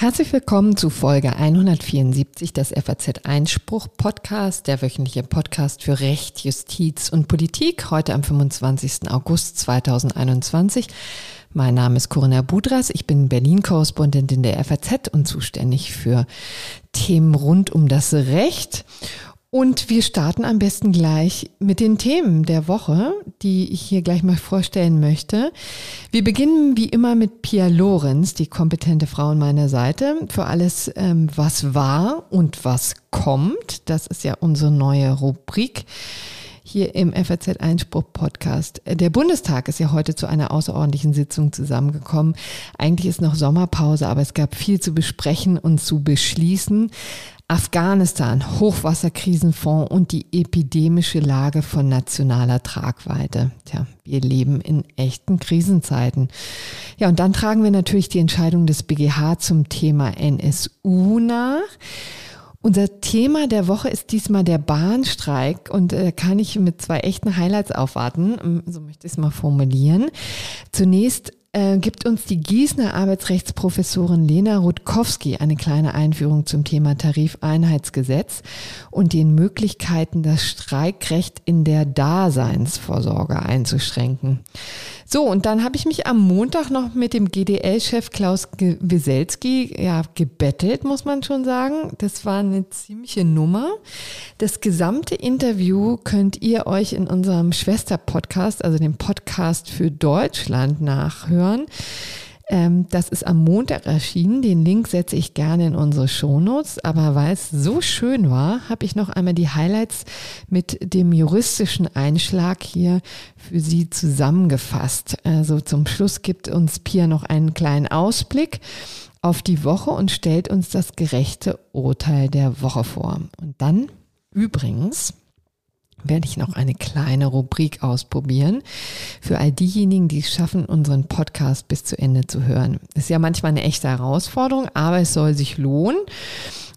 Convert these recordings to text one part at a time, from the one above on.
Herzlich willkommen zu Folge 174 des FAZ Einspruch Podcast, der wöchentliche Podcast für Recht, Justiz und Politik, heute am 25. August 2021. Mein Name ist Corinna Budras, ich bin Berlin-Korrespondentin der FAZ und zuständig für Themen rund um das Recht. Und wir starten am besten gleich mit den Themen der Woche, die ich hier gleich mal vorstellen möchte. Wir beginnen wie immer mit Pia Lorenz, die kompetente Frau an meiner Seite, für alles, ähm, was war und was kommt. Das ist ja unsere neue Rubrik hier im FAZ Einspruch Podcast. Der Bundestag ist ja heute zu einer außerordentlichen Sitzung zusammengekommen. Eigentlich ist noch Sommerpause, aber es gab viel zu besprechen und zu beschließen. Afghanistan, Hochwasserkrisenfonds und die epidemische Lage von nationaler Tragweite. Tja, wir leben in echten Krisenzeiten. Ja, und dann tragen wir natürlich die Entscheidung des BGH zum Thema NSU nach. Unser Thema der Woche ist diesmal der Bahnstreik und äh, kann ich mit zwei echten Highlights aufwarten. So möchte ich es mal formulieren. Zunächst äh, gibt uns die Gießener Arbeitsrechtsprofessorin Lena Rutkowski eine kleine Einführung zum Thema Tarifeinheitsgesetz und den Möglichkeiten, das Streikrecht in der Daseinsvorsorge einzuschränken. So, und dann habe ich mich am Montag noch mit dem GDL-Chef Klaus Wieselski ja, gebettelt, muss man schon sagen. Das war eine ziemliche Nummer. Das gesamte Interview könnt ihr euch in unserem Schwester-Podcast, also dem Podcast für Deutschland, nachhören. Ähm, das ist am Montag erschienen. Den Link setze ich gerne in unsere Shownotes. Aber weil es so schön war, habe ich noch einmal die Highlights mit dem juristischen Einschlag hier für Sie zusammengefasst. Also zum Schluss gibt uns Pia noch einen kleinen Ausblick auf die Woche und stellt uns das gerechte Urteil der Woche vor. Und dann übrigens werde ich noch eine kleine Rubrik ausprobieren für all diejenigen, die es schaffen, unseren Podcast bis zu Ende zu hören. Ist ja manchmal eine echte Herausforderung, aber es soll sich lohnen.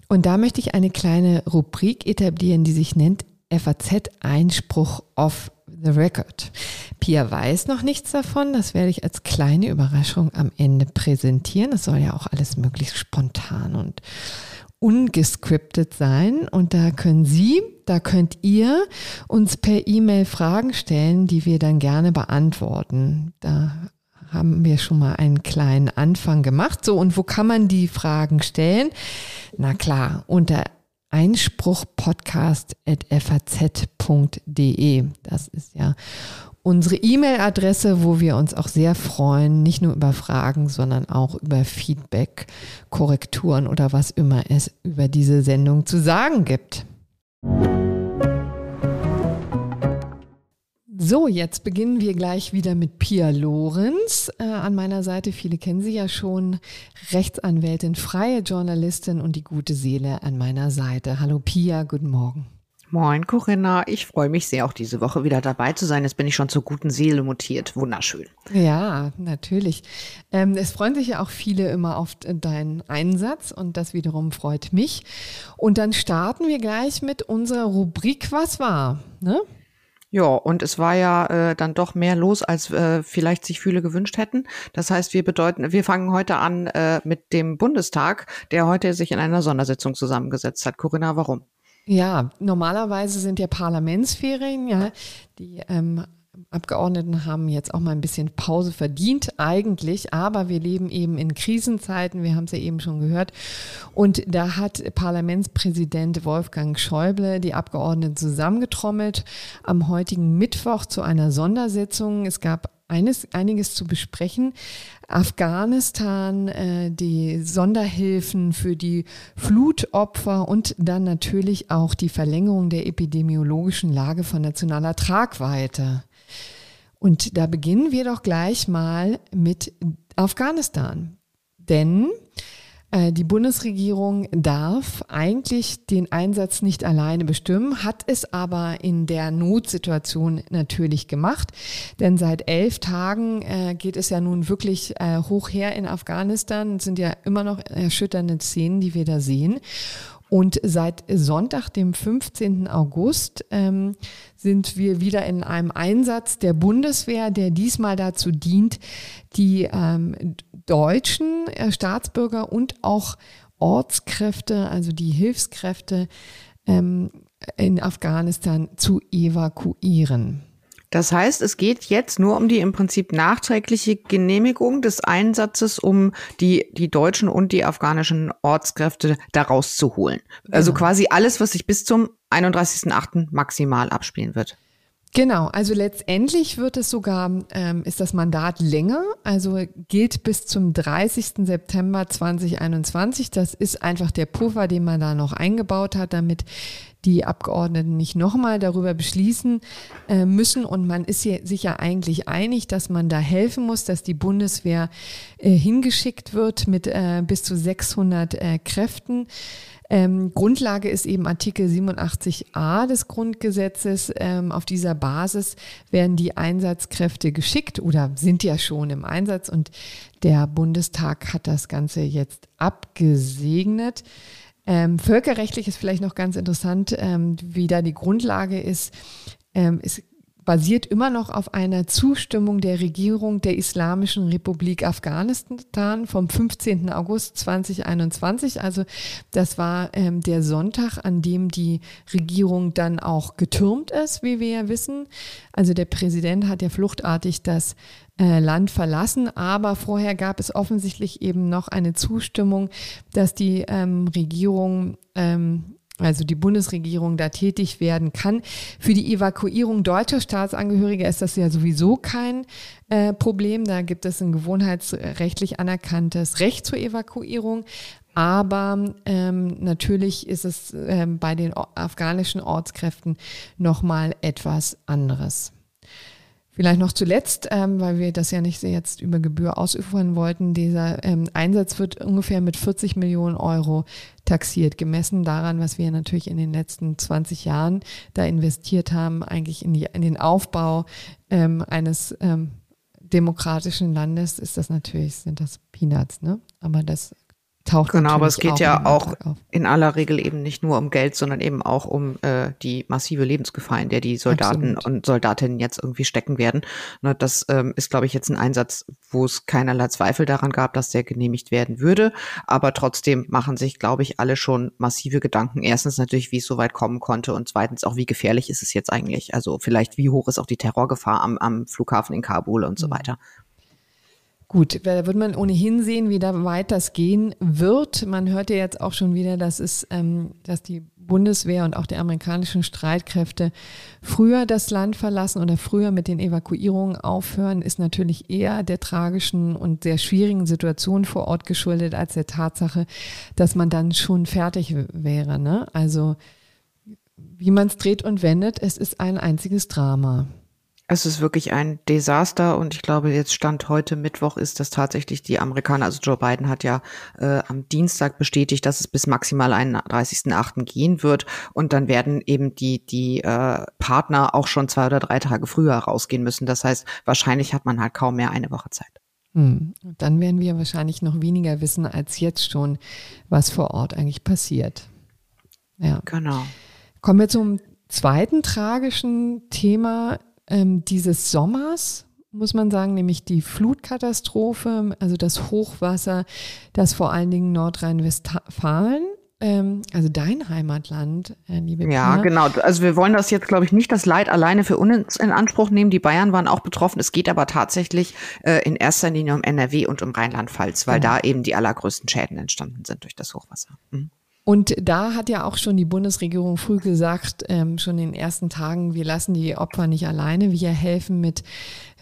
Und da möchte ich eine kleine Rubrik etablieren, die sich nennt FAZ Einspruch off the record. Pia weiß noch nichts davon. Das werde ich als kleine Überraschung am Ende präsentieren. Das soll ja auch alles möglichst spontan und ungescriptet sein und da können Sie, da könnt ihr uns per E-Mail Fragen stellen, die wir dann gerne beantworten. Da haben wir schon mal einen kleinen Anfang gemacht. So, und wo kann man die Fragen stellen? Na klar, unter einspruchpodcast.faz.de. Das ist ja unsere E-Mail-Adresse, wo wir uns auch sehr freuen, nicht nur über Fragen, sondern auch über Feedback, Korrekturen oder was immer es über diese Sendung zu sagen gibt. So, jetzt beginnen wir gleich wieder mit Pia Lorenz äh, an meiner Seite. Viele kennen sie ja schon. Rechtsanwältin, freie Journalistin und die gute Seele an meiner Seite. Hallo Pia, guten Morgen. Moin Corinna, ich freue mich sehr, auch diese Woche wieder dabei zu sein. Jetzt bin ich schon zur guten Seele mutiert. Wunderschön. Ja, natürlich. Ähm, es freuen sich ja auch viele immer auf deinen Einsatz und das wiederum freut mich. Und dann starten wir gleich mit unserer Rubrik Was war? Ne? Ja, und es war ja äh, dann doch mehr los, als äh, vielleicht sich viele gewünscht hätten. Das heißt, wir bedeuten, wir fangen heute an äh, mit dem Bundestag, der heute sich in einer Sondersitzung zusammengesetzt hat. Corinna, warum? Ja, normalerweise sind ja Parlamentsferien, ja, die ähm, Abgeordneten haben jetzt auch mal ein bisschen Pause verdient eigentlich, aber wir leben eben in Krisenzeiten, wir haben es ja eben schon gehört. Und da hat Parlamentspräsident Wolfgang Schäuble die Abgeordneten zusammengetrommelt am heutigen Mittwoch zu einer Sondersitzung. Es gab eines, einiges zu besprechen. Afghanistan, äh, die Sonderhilfen für die Flutopfer und dann natürlich auch die Verlängerung der epidemiologischen Lage von nationaler Tragweite. Und da beginnen wir doch gleich mal mit Afghanistan. Denn die Bundesregierung darf eigentlich den Einsatz nicht alleine bestimmen, hat es aber in der Notsituation natürlich gemacht. Denn seit elf Tagen äh, geht es ja nun wirklich äh, hoch her in Afghanistan. Es sind ja immer noch erschütternde Szenen, die wir da sehen. Und seit Sonntag, dem 15. August, ähm, sind wir wieder in einem Einsatz der Bundeswehr, der diesmal dazu dient, die ähm, deutschen äh, Staatsbürger und auch Ortskräfte, also die Hilfskräfte ähm, in Afghanistan zu evakuieren. Das heißt, es geht jetzt nur um die im Prinzip nachträgliche Genehmigung des Einsatzes, um die, die deutschen und die afghanischen Ortskräfte da rauszuholen. Genau. Also quasi alles, was sich bis zum 31.8. maximal abspielen wird. Genau, also letztendlich wird es sogar, ähm, ist das Mandat länger, also gilt bis zum 30. September 2021. Das ist einfach der Puffer, den man da noch eingebaut hat, damit die Abgeordneten nicht nochmal darüber beschließen äh, müssen. Und man ist sich ja eigentlich einig, dass man da helfen muss, dass die Bundeswehr äh, hingeschickt wird mit äh, bis zu 600 äh, Kräften. Ähm, Grundlage ist eben Artikel 87a des Grundgesetzes. Ähm, auf dieser Basis werden die Einsatzkräfte geschickt oder sind ja schon im Einsatz und der Bundestag hat das Ganze jetzt abgesegnet. Ähm, völkerrechtlich ist vielleicht noch ganz interessant, ähm, wie da die Grundlage ist. Ähm, es basiert immer noch auf einer Zustimmung der Regierung der Islamischen Republik Afghanistan vom 15. August 2021. Also das war ähm, der Sonntag, an dem die Regierung dann auch getürmt ist, wie wir ja wissen. Also der Präsident hat ja fluchtartig das äh, Land verlassen, aber vorher gab es offensichtlich eben noch eine Zustimmung, dass die ähm, Regierung ähm, also die Bundesregierung da tätig werden kann. Für die Evakuierung deutscher Staatsangehöriger ist das ja sowieso kein äh, Problem. Da gibt es ein gewohnheitsrechtlich anerkanntes Recht zur Evakuierung. Aber ähm, natürlich ist es ähm, bei den afghanischen Ortskräften nochmal etwas anderes. Vielleicht noch zuletzt, ähm, weil wir das ja nicht jetzt über Gebühr ausüben wollten, dieser ähm, Einsatz wird ungefähr mit 40 Millionen Euro taxiert, gemessen daran, was wir natürlich in den letzten 20 Jahren da investiert haben, eigentlich in, die, in den Aufbau ähm, eines ähm, demokratischen Landes, ist das natürlich, sind das Peanuts, ne? Aber das taucht Genau, aber es geht ja auch in aller Regel eben nicht nur um Geld, sondern eben auch um äh, die massive Lebensgefahr, in der die Soldaten Absolut. und Soldatinnen jetzt irgendwie stecken werden. Ne, das ähm, ist, glaube ich, jetzt ein Einsatz, wo es keinerlei Zweifel daran gab, dass der genehmigt werden würde. Aber trotzdem machen sich, glaube ich, alle schon massive Gedanken. Erstens natürlich, wie es so weit kommen konnte und zweitens auch, wie gefährlich ist es jetzt eigentlich? Also vielleicht, wie hoch ist auch die Terrorgefahr am, am Flughafen in Kabul und so mhm. weiter. Gut, da wird man ohnehin sehen, wie da weit das gehen wird. Man hört ja jetzt auch schon wieder, dass es, ähm, dass die Bundeswehr und auch die amerikanischen Streitkräfte früher das Land verlassen oder früher mit den Evakuierungen aufhören, ist natürlich eher der tragischen und sehr schwierigen Situation vor Ort geschuldet als der Tatsache, dass man dann schon fertig wäre. Ne? Also wie man es dreht und wendet, es ist ein einziges Drama. Es ist wirklich ein Desaster und ich glaube, jetzt Stand heute Mittwoch ist das tatsächlich die Amerikaner, also Joe Biden hat ja äh, am Dienstag bestätigt, dass es bis maximal 31.8. gehen wird und dann werden eben die, die äh, Partner auch schon zwei oder drei Tage früher rausgehen müssen. Das heißt, wahrscheinlich hat man halt kaum mehr eine Woche Zeit. Hm. Dann werden wir wahrscheinlich noch weniger wissen als jetzt schon, was vor Ort eigentlich passiert. Ja. Genau. Kommen wir zum zweiten tragischen Thema ähm, dieses Sommers, muss man sagen, nämlich die Flutkatastrophe, also das Hochwasser, das vor allen Dingen Nordrhein-Westfalen ähm, also dein Heimatland, äh, liebe Ja, genau. Also wir wollen das jetzt, glaube ich, nicht das Leid alleine für uns in Anspruch nehmen. Die Bayern waren auch betroffen. Es geht aber tatsächlich äh, in erster Linie um NRW und um Rheinland-Pfalz, weil genau. da eben die allergrößten Schäden entstanden sind durch das Hochwasser. Mhm. Und da hat ja auch schon die Bundesregierung früh gesagt, ähm, schon in den ersten Tagen, wir lassen die Opfer nicht alleine, wir helfen mit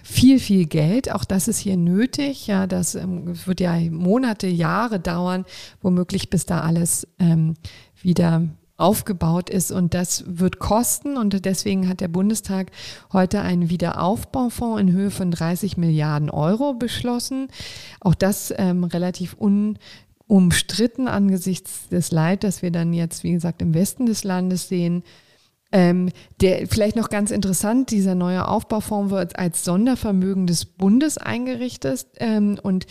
viel, viel Geld. Auch das ist hier nötig. Ja, das ähm, wird ja Monate, Jahre dauern, womöglich bis da alles ähm, wieder aufgebaut ist und das wird kosten und deswegen hat der Bundestag heute einen Wiederaufbaufonds in Höhe von 30 Milliarden Euro beschlossen. Auch das ähm, relativ un umstritten angesichts des Leid, das wir dann jetzt, wie gesagt, im Westen des Landes sehen. Ähm, der vielleicht noch ganz interessant, dieser neue Aufbaufonds wird als Sondervermögen des Bundes eingerichtet ähm, und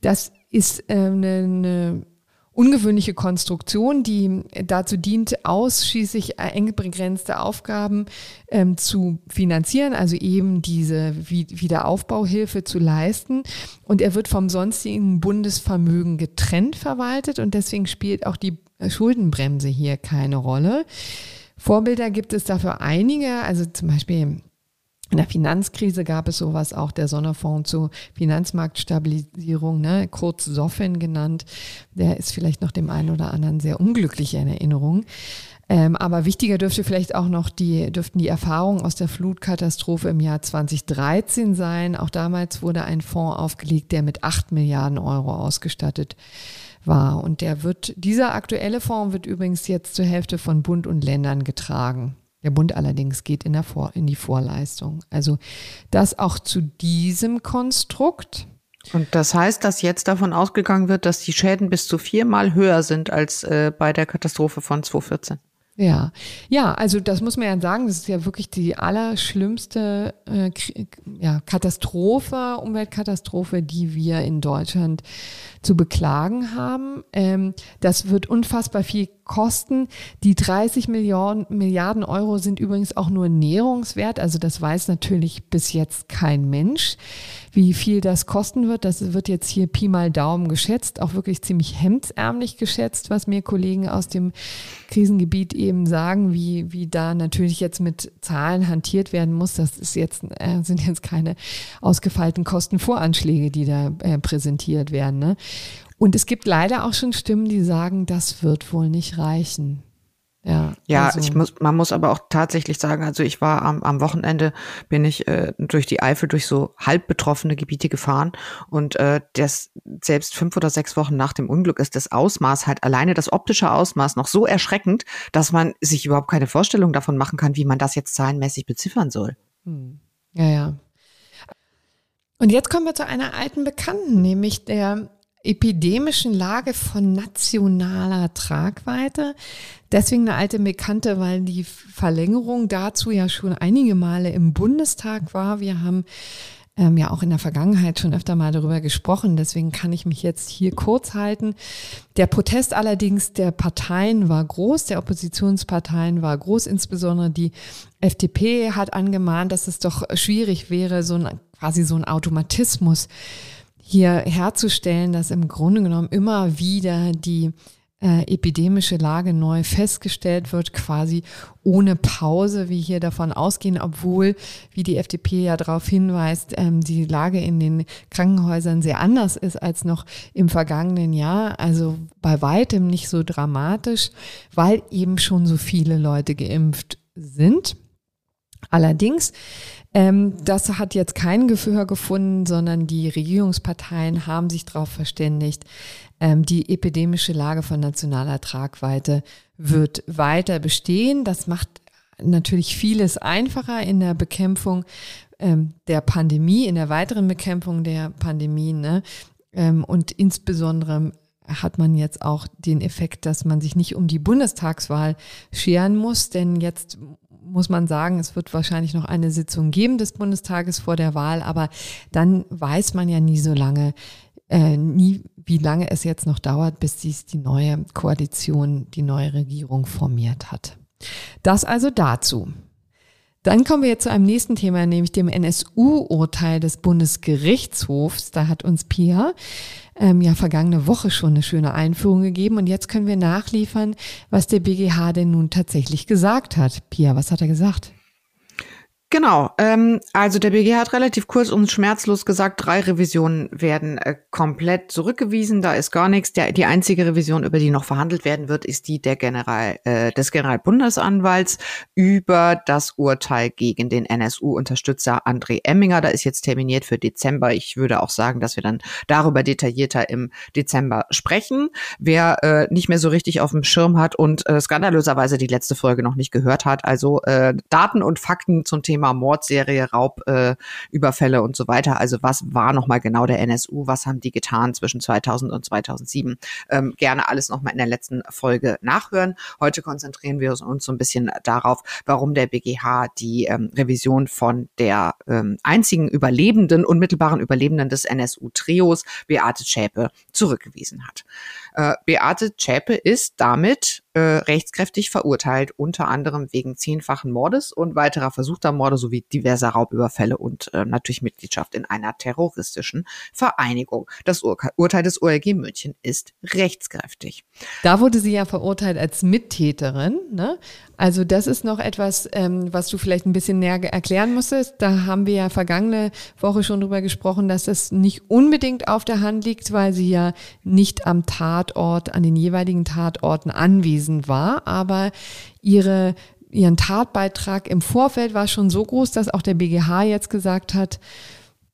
das ist äh, eine, eine ungewöhnliche Konstruktion, die dazu dient, ausschließlich eng begrenzte Aufgaben ähm, zu finanzieren, also eben diese Wiederaufbauhilfe zu leisten. Und er wird vom sonstigen Bundesvermögen getrennt verwaltet und deswegen spielt auch die Schuldenbremse hier keine Rolle. Vorbilder gibt es dafür einige, also zum Beispiel in der Finanzkrise gab es sowas auch, der Sonderfonds zur Finanzmarktstabilisierung, ne, kurz SOFIN genannt. Der ist vielleicht noch dem einen oder anderen sehr unglücklich in Erinnerung. Ähm, aber wichtiger dürfte vielleicht auch noch die, dürften die Erfahrungen aus der Flutkatastrophe im Jahr 2013 sein. Auch damals wurde ein Fonds aufgelegt, der mit acht Milliarden Euro ausgestattet war. Und der wird, dieser aktuelle Fonds wird übrigens jetzt zur Hälfte von Bund und Ländern getragen. Der Bund allerdings geht in, Vor in die Vorleistung. Also das auch zu diesem Konstrukt. Und das heißt, dass jetzt davon ausgegangen wird, dass die Schäden bis zu viermal höher sind als äh, bei der Katastrophe von 2014. Ja, ja, also das muss man ja sagen, das ist ja wirklich die allerschlimmste äh, ja, Katastrophe, Umweltkatastrophe, die wir in Deutschland zu beklagen haben. Ähm, das wird unfassbar viel kosten. Die 30 Milliarden, Milliarden Euro sind übrigens auch nur Nährungswert, also das weiß natürlich bis jetzt kein Mensch. Wie viel das kosten wird, das wird jetzt hier Pi mal Daumen geschätzt, auch wirklich ziemlich hemdsärmlich geschätzt, was mir Kollegen aus dem Krisengebiet eben sagen, wie, wie da natürlich jetzt mit Zahlen hantiert werden muss. Das ist jetzt, äh, sind jetzt keine ausgefeilten Kostenvoranschläge, die da äh, präsentiert werden. Ne? Und es gibt leider auch schon Stimmen, die sagen, das wird wohl nicht reichen. Ja, ja also. ich muss, man muss aber auch tatsächlich sagen, also ich war am, am Wochenende, bin ich äh, durch die Eifel durch so halb betroffene Gebiete gefahren und äh, das selbst fünf oder sechs Wochen nach dem Unglück ist das Ausmaß halt alleine das optische Ausmaß noch so erschreckend, dass man sich überhaupt keine Vorstellung davon machen kann, wie man das jetzt zahlenmäßig beziffern soll. Hm. Ja, ja. Und jetzt kommen wir zu einer alten Bekannten, nämlich der epidemischen Lage von nationaler Tragweite. Deswegen eine alte Bekannte, weil die Verlängerung dazu ja schon einige Male im Bundestag war. Wir haben ähm, ja auch in der Vergangenheit schon öfter mal darüber gesprochen. Deswegen kann ich mich jetzt hier kurz halten. Der Protest allerdings der Parteien war groß, der Oppositionsparteien war groß. Insbesondere die FDP hat angemahnt, dass es doch schwierig wäre, so ein, quasi so ein Automatismus hier herzustellen, dass im Grunde genommen immer wieder die äh, epidemische Lage neu festgestellt wird, quasi ohne Pause, wie hier davon ausgehen, obwohl, wie die FDP ja darauf hinweist, ähm, die Lage in den Krankenhäusern sehr anders ist als noch im vergangenen Jahr. Also bei weitem nicht so dramatisch, weil eben schon so viele Leute geimpft sind. Allerdings ähm, das hat jetzt kein Gehör gefunden, sondern die Regierungsparteien haben sich darauf verständigt, ähm, die epidemische Lage von nationaler Tragweite wird weiter bestehen. Das macht natürlich vieles einfacher in der Bekämpfung ähm, der Pandemie, in der weiteren Bekämpfung der Pandemie. Ne? Ähm, und insbesondere hat man jetzt auch den Effekt, dass man sich nicht um die Bundestagswahl scheren muss, denn jetzt muss man sagen, es wird wahrscheinlich noch eine Sitzung geben des Bundestages vor der Wahl, aber dann weiß man ja nie so lange, äh, nie, wie lange es jetzt noch dauert, bis dies die neue Koalition, die neue Regierung formiert hat. Das also dazu. Dann kommen wir jetzt zu einem nächsten Thema, nämlich dem NSU-Urteil des Bundesgerichtshofs. Da hat uns Pia ähm, ja vergangene Woche schon eine schöne Einführung gegeben und jetzt können wir nachliefern, was der BGH denn nun tatsächlich gesagt hat. Pia, was hat er gesagt? Genau, ähm, also der BG hat relativ kurz und schmerzlos gesagt, drei Revisionen werden äh, komplett zurückgewiesen, da ist gar nichts. Der, die einzige Revision, über die noch verhandelt werden wird, ist die der General, äh, des Generalbundesanwalts über das Urteil gegen den NSU-Unterstützer André Emminger. Da ist jetzt terminiert für Dezember. Ich würde auch sagen, dass wir dann darüber detaillierter im Dezember sprechen. Wer äh, nicht mehr so richtig auf dem Schirm hat und äh, skandalöserweise die letzte Folge noch nicht gehört hat, also äh, Daten und Fakten zum Thema Thema Mordserie, Raubüberfälle äh, und so weiter. Also was war nochmal genau der NSU? Was haben die getan zwischen 2000 und 2007? Ähm, gerne alles nochmal in der letzten Folge nachhören. Heute konzentrieren wir uns so ein bisschen darauf, warum der BGH die ähm, Revision von der ähm, einzigen Überlebenden, unmittelbaren Überlebenden des NSU-Trios, Beate Schäpe, zurückgewiesen hat. Äh, Beate Zschäpe ist damit äh, rechtskräftig verurteilt, unter anderem wegen zehnfachen Mordes und weiterer versuchter Morde sowie diverser Raubüberfälle und äh, natürlich Mitgliedschaft in einer terroristischen Vereinigung. Das Ur Urteil des OLG München ist rechtskräftig. Da wurde sie ja verurteilt als Mittäterin. Ne? Also das ist noch etwas, ähm, was du vielleicht ein bisschen näher erklären musstest. Da haben wir ja vergangene Woche schon drüber gesprochen, dass das nicht unbedingt auf der Hand liegt, weil sie ja nicht am Tatort, an den jeweiligen Tatorten anwesend war. Aber ihre ihren Tatbeitrag im Vorfeld war schon so groß, dass auch der BGH jetzt gesagt hat,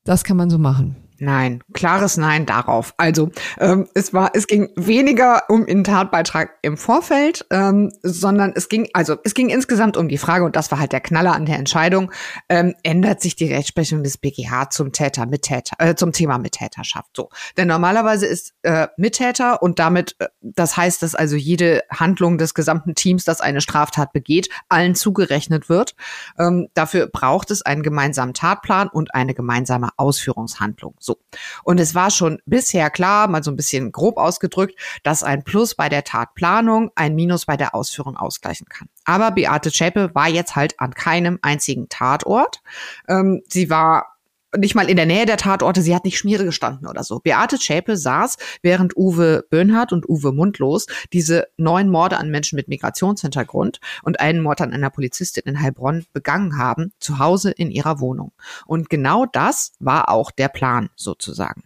das kann man so machen. Nein, klares Nein darauf. Also ähm, es war, es ging weniger um den Tatbeitrag im Vorfeld, ähm, sondern es ging, also es ging insgesamt um die Frage und das war halt der Knaller an der Entscheidung: ähm, Ändert sich die Rechtsprechung des BGH zum Täter, Mittäter, äh, zum Thema Mittäterschaft? So, denn normalerweise ist äh, Mittäter und damit, äh, das heißt, dass also jede Handlung des gesamten Teams, das eine Straftat begeht, allen zugerechnet wird. Ähm, dafür braucht es einen gemeinsamen Tatplan und eine gemeinsame Ausführungshandlung. So. Und es war schon bisher klar, mal so ein bisschen grob ausgedrückt, dass ein Plus bei der Tatplanung ein Minus bei der Ausführung ausgleichen kann. Aber Beate Zschäpe war jetzt halt an keinem einzigen Tatort. Ähm, sie war nicht mal in der Nähe der Tatorte, sie hat nicht Schmiere gestanden oder so. Beate Zschäpe saß, während Uwe Böhnhardt und Uwe Mundlos diese neun Morde an Menschen mit Migrationshintergrund und einen Mord an einer Polizistin in Heilbronn begangen haben, zu Hause in ihrer Wohnung. Und genau das war auch der Plan sozusagen.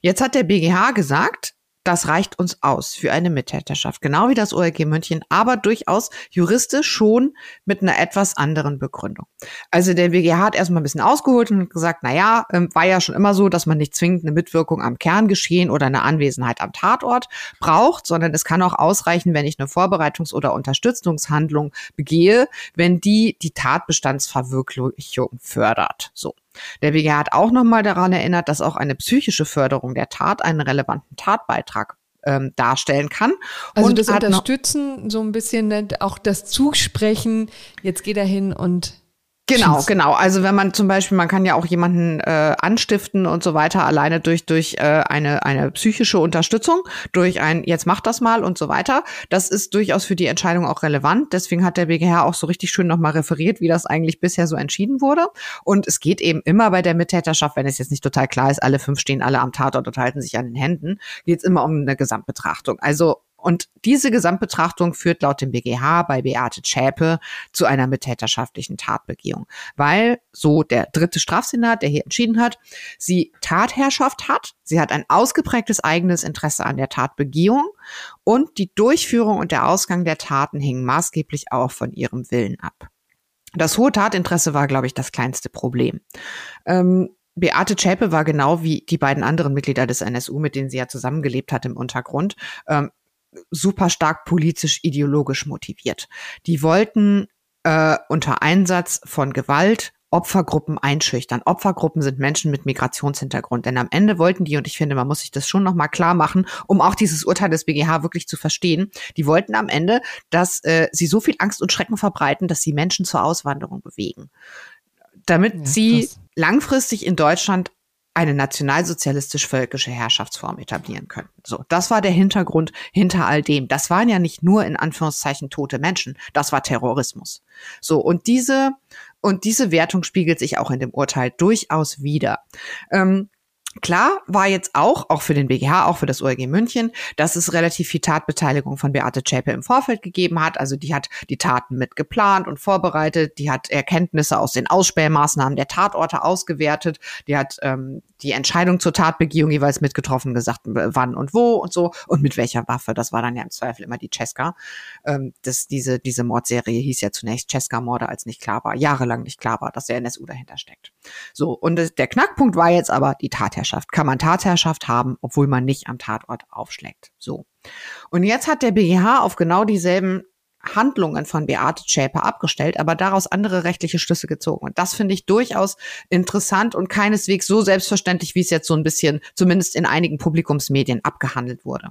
Jetzt hat der BGH gesagt, das reicht uns aus für eine Mittäterschaft. Genau wie das OLG München, aber durchaus juristisch schon mit einer etwas anderen Begründung. Also der BGH hat erstmal ein bisschen ausgeholt und gesagt, na ja, ähm, war ja schon immer so, dass man nicht zwingend eine Mitwirkung am Kerngeschehen oder eine Anwesenheit am Tatort braucht, sondern es kann auch ausreichen, wenn ich eine Vorbereitungs- oder Unterstützungshandlung begehe, wenn die die Tatbestandsverwirklichung fördert. So. Der BGH hat auch nochmal daran erinnert, dass auch eine psychische Förderung der Tat einen relevanten Tatbeitrag ähm, darstellen kann. Also und das Unterstützen so ein bisschen ne, auch das Zusprechen, jetzt geht er hin und Genau, genau. Also wenn man zum Beispiel, man kann ja auch jemanden äh, anstiften und so weiter, alleine durch durch äh, eine eine psychische Unterstützung, durch ein jetzt mach das mal und so weiter. Das ist durchaus für die Entscheidung auch relevant. Deswegen hat der BGH auch so richtig schön nochmal referiert, wie das eigentlich bisher so entschieden wurde. Und es geht eben immer bei der Mittäterschaft, wenn es jetzt nicht total klar ist, alle fünf stehen alle am Tatort und halten sich an den Händen, geht es immer um eine Gesamtbetrachtung. Also und diese Gesamtbetrachtung führt laut dem BGH bei Beate Zschäpe zu einer mittäterschaftlichen Tatbegehung, weil so der dritte Strafsenat, der hier entschieden hat, sie Tatherrschaft hat, sie hat ein ausgeprägtes eigenes Interesse an der Tatbegehung und die Durchführung und der Ausgang der Taten hingen maßgeblich auch von ihrem Willen ab. Das hohe Tatinteresse war, glaube ich, das kleinste Problem. Ähm, Beate Zschäpe war genau wie die beiden anderen Mitglieder des NSU, mit denen sie ja zusammengelebt hat im Untergrund, ähm, super stark politisch ideologisch motiviert. Die wollten äh, unter Einsatz von Gewalt Opfergruppen einschüchtern. Opfergruppen sind Menschen mit Migrationshintergrund. Denn am Ende wollten die, und ich finde, man muss sich das schon nochmal klar machen, um auch dieses Urteil des BGH wirklich zu verstehen, die wollten am Ende, dass äh, sie so viel Angst und Schrecken verbreiten, dass sie Menschen zur Auswanderung bewegen. Damit ja, sie langfristig in Deutschland eine nationalsozialistisch-völkische Herrschaftsform etablieren könnten. So, das war der Hintergrund hinter all dem. Das waren ja nicht nur in Anführungszeichen tote Menschen, das war Terrorismus. So, und diese, und diese Wertung spiegelt sich auch in dem Urteil durchaus wieder. Ähm, Klar war jetzt auch, auch für den BGH, auch für das ORG München, dass es relativ viel Tatbeteiligung von Beate Zschäpe im Vorfeld gegeben hat. Also die hat die Taten mit geplant und vorbereitet, die hat Erkenntnisse aus den Ausspähmaßnahmen der Tatorte ausgewertet, die hat ähm, die Entscheidung zur Tatbegehung jeweils mitgetroffen, gesagt, wann und wo und so und mit welcher Waffe. Das war dann ja im Zweifel immer die Cesca. Ähm, das, diese, diese Mordserie hieß ja zunächst Cesca-Morde, als nicht klar war, jahrelang nicht klar war, dass der NSU dahinter steckt. So, und der Knackpunkt war jetzt aber die Tatherrschaft. Kann man Tatherrschaft haben, obwohl man nicht am Tatort aufschlägt. So. Und jetzt hat der BGH auf genau dieselben Handlungen von Beate Schäper abgestellt, aber daraus andere rechtliche Schlüsse gezogen. Und das finde ich durchaus interessant und keineswegs so selbstverständlich, wie es jetzt so ein bisschen, zumindest in einigen Publikumsmedien, abgehandelt wurde.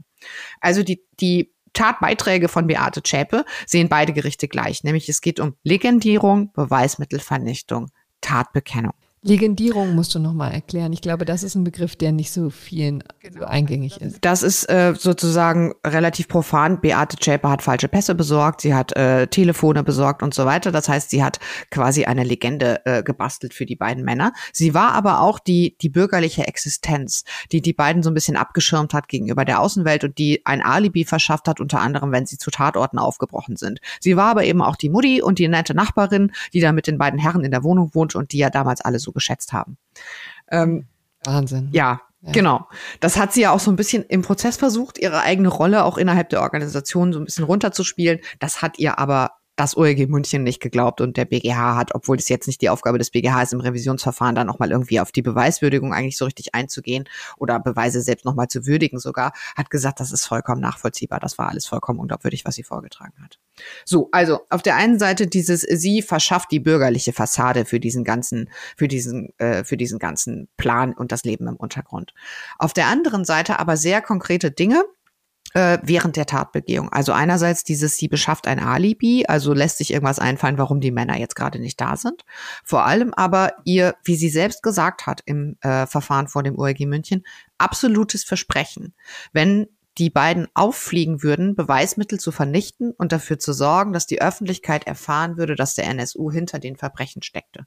Also die, die Tatbeiträge von Beate Zschäpe sehen beide Gerichte gleich, nämlich es geht um Legendierung, Beweismittelvernichtung, Tatbekennung. Legendierung musst du nochmal erklären. Ich glaube, das ist ein Begriff, der nicht so vielen genau. so eingängig ist. Das ist äh, sozusagen relativ profan. Beate Zschäpe hat falsche Pässe besorgt, sie hat äh, Telefone besorgt und so weiter. Das heißt, sie hat quasi eine Legende äh, gebastelt für die beiden Männer. Sie war aber auch die, die bürgerliche Existenz, die die beiden so ein bisschen abgeschirmt hat gegenüber der Außenwelt und die ein Alibi verschafft hat, unter anderem, wenn sie zu Tatorten aufgebrochen sind. Sie war aber eben auch die Mutti und die nette Nachbarin, die da mit den beiden Herren in der Wohnung wohnt und die ja damals alle so geschätzt haben. Ähm, Wahnsinn. Ja, ja. Genau. Das hat sie ja auch so ein bisschen im Prozess versucht, ihre eigene Rolle auch innerhalb der Organisation so ein bisschen runterzuspielen. Das hat ihr aber das OLG München nicht geglaubt und der BGH hat, obwohl das jetzt nicht die Aufgabe des BGH ist, im Revisionsverfahren dann nochmal irgendwie auf die Beweiswürdigung eigentlich so richtig einzugehen oder Beweise selbst nochmal zu würdigen sogar, hat gesagt, das ist vollkommen nachvollziehbar. Das war alles vollkommen unglaubwürdig, was sie vorgetragen hat. So, also auf der einen Seite dieses, sie verschafft die bürgerliche Fassade für diesen ganzen, für diesen, äh, für diesen ganzen Plan und das Leben im Untergrund. Auf der anderen Seite aber sehr konkrete Dinge, äh, während der Tatbegehung. Also einerseits dieses, sie beschafft ein Alibi, also lässt sich irgendwas einfallen, warum die Männer jetzt gerade nicht da sind. Vor allem aber ihr, wie sie selbst gesagt hat im äh, Verfahren vor dem ORG München, absolutes Versprechen. Wenn die beiden auffliegen würden, Beweismittel zu vernichten und dafür zu sorgen, dass die Öffentlichkeit erfahren würde, dass der NSU hinter den Verbrechen steckte.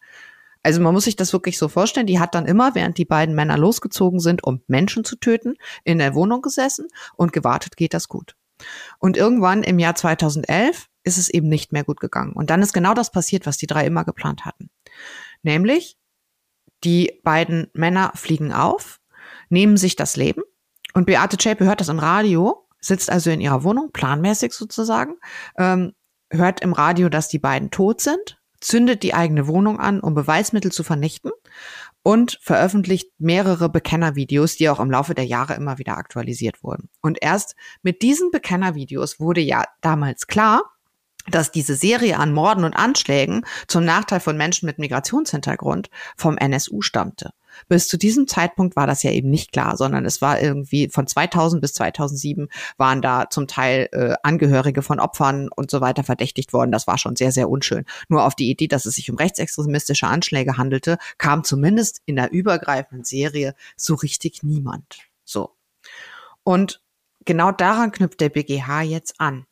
Also man muss sich das wirklich so vorstellen. Die hat dann immer, während die beiden Männer losgezogen sind, um Menschen zu töten, in der Wohnung gesessen und gewartet, geht das gut. Und irgendwann im Jahr 2011 ist es eben nicht mehr gut gegangen. Und dann ist genau das passiert, was die drei immer geplant hatten. Nämlich, die beiden Männer fliegen auf, nehmen sich das Leben und Beate Zschäpe hört das im Radio, sitzt also in ihrer Wohnung, planmäßig sozusagen, ähm, hört im Radio, dass die beiden tot sind zündet die eigene Wohnung an, um Beweismittel zu vernichten und veröffentlicht mehrere Bekennervideos, die auch im Laufe der Jahre immer wieder aktualisiert wurden. Und erst mit diesen Bekennervideos wurde ja damals klar, dass diese Serie an Morden und Anschlägen zum Nachteil von Menschen mit Migrationshintergrund vom NSU stammte. Bis zu diesem Zeitpunkt war das ja eben nicht klar, sondern es war irgendwie von 2000 bis 2007 waren da zum Teil äh, Angehörige von Opfern und so weiter verdächtigt worden. Das war schon sehr, sehr unschön. Nur auf die Idee, dass es sich um rechtsextremistische Anschläge handelte, kam zumindest in der übergreifenden Serie so richtig niemand. So. Und genau daran knüpft der BGH jetzt an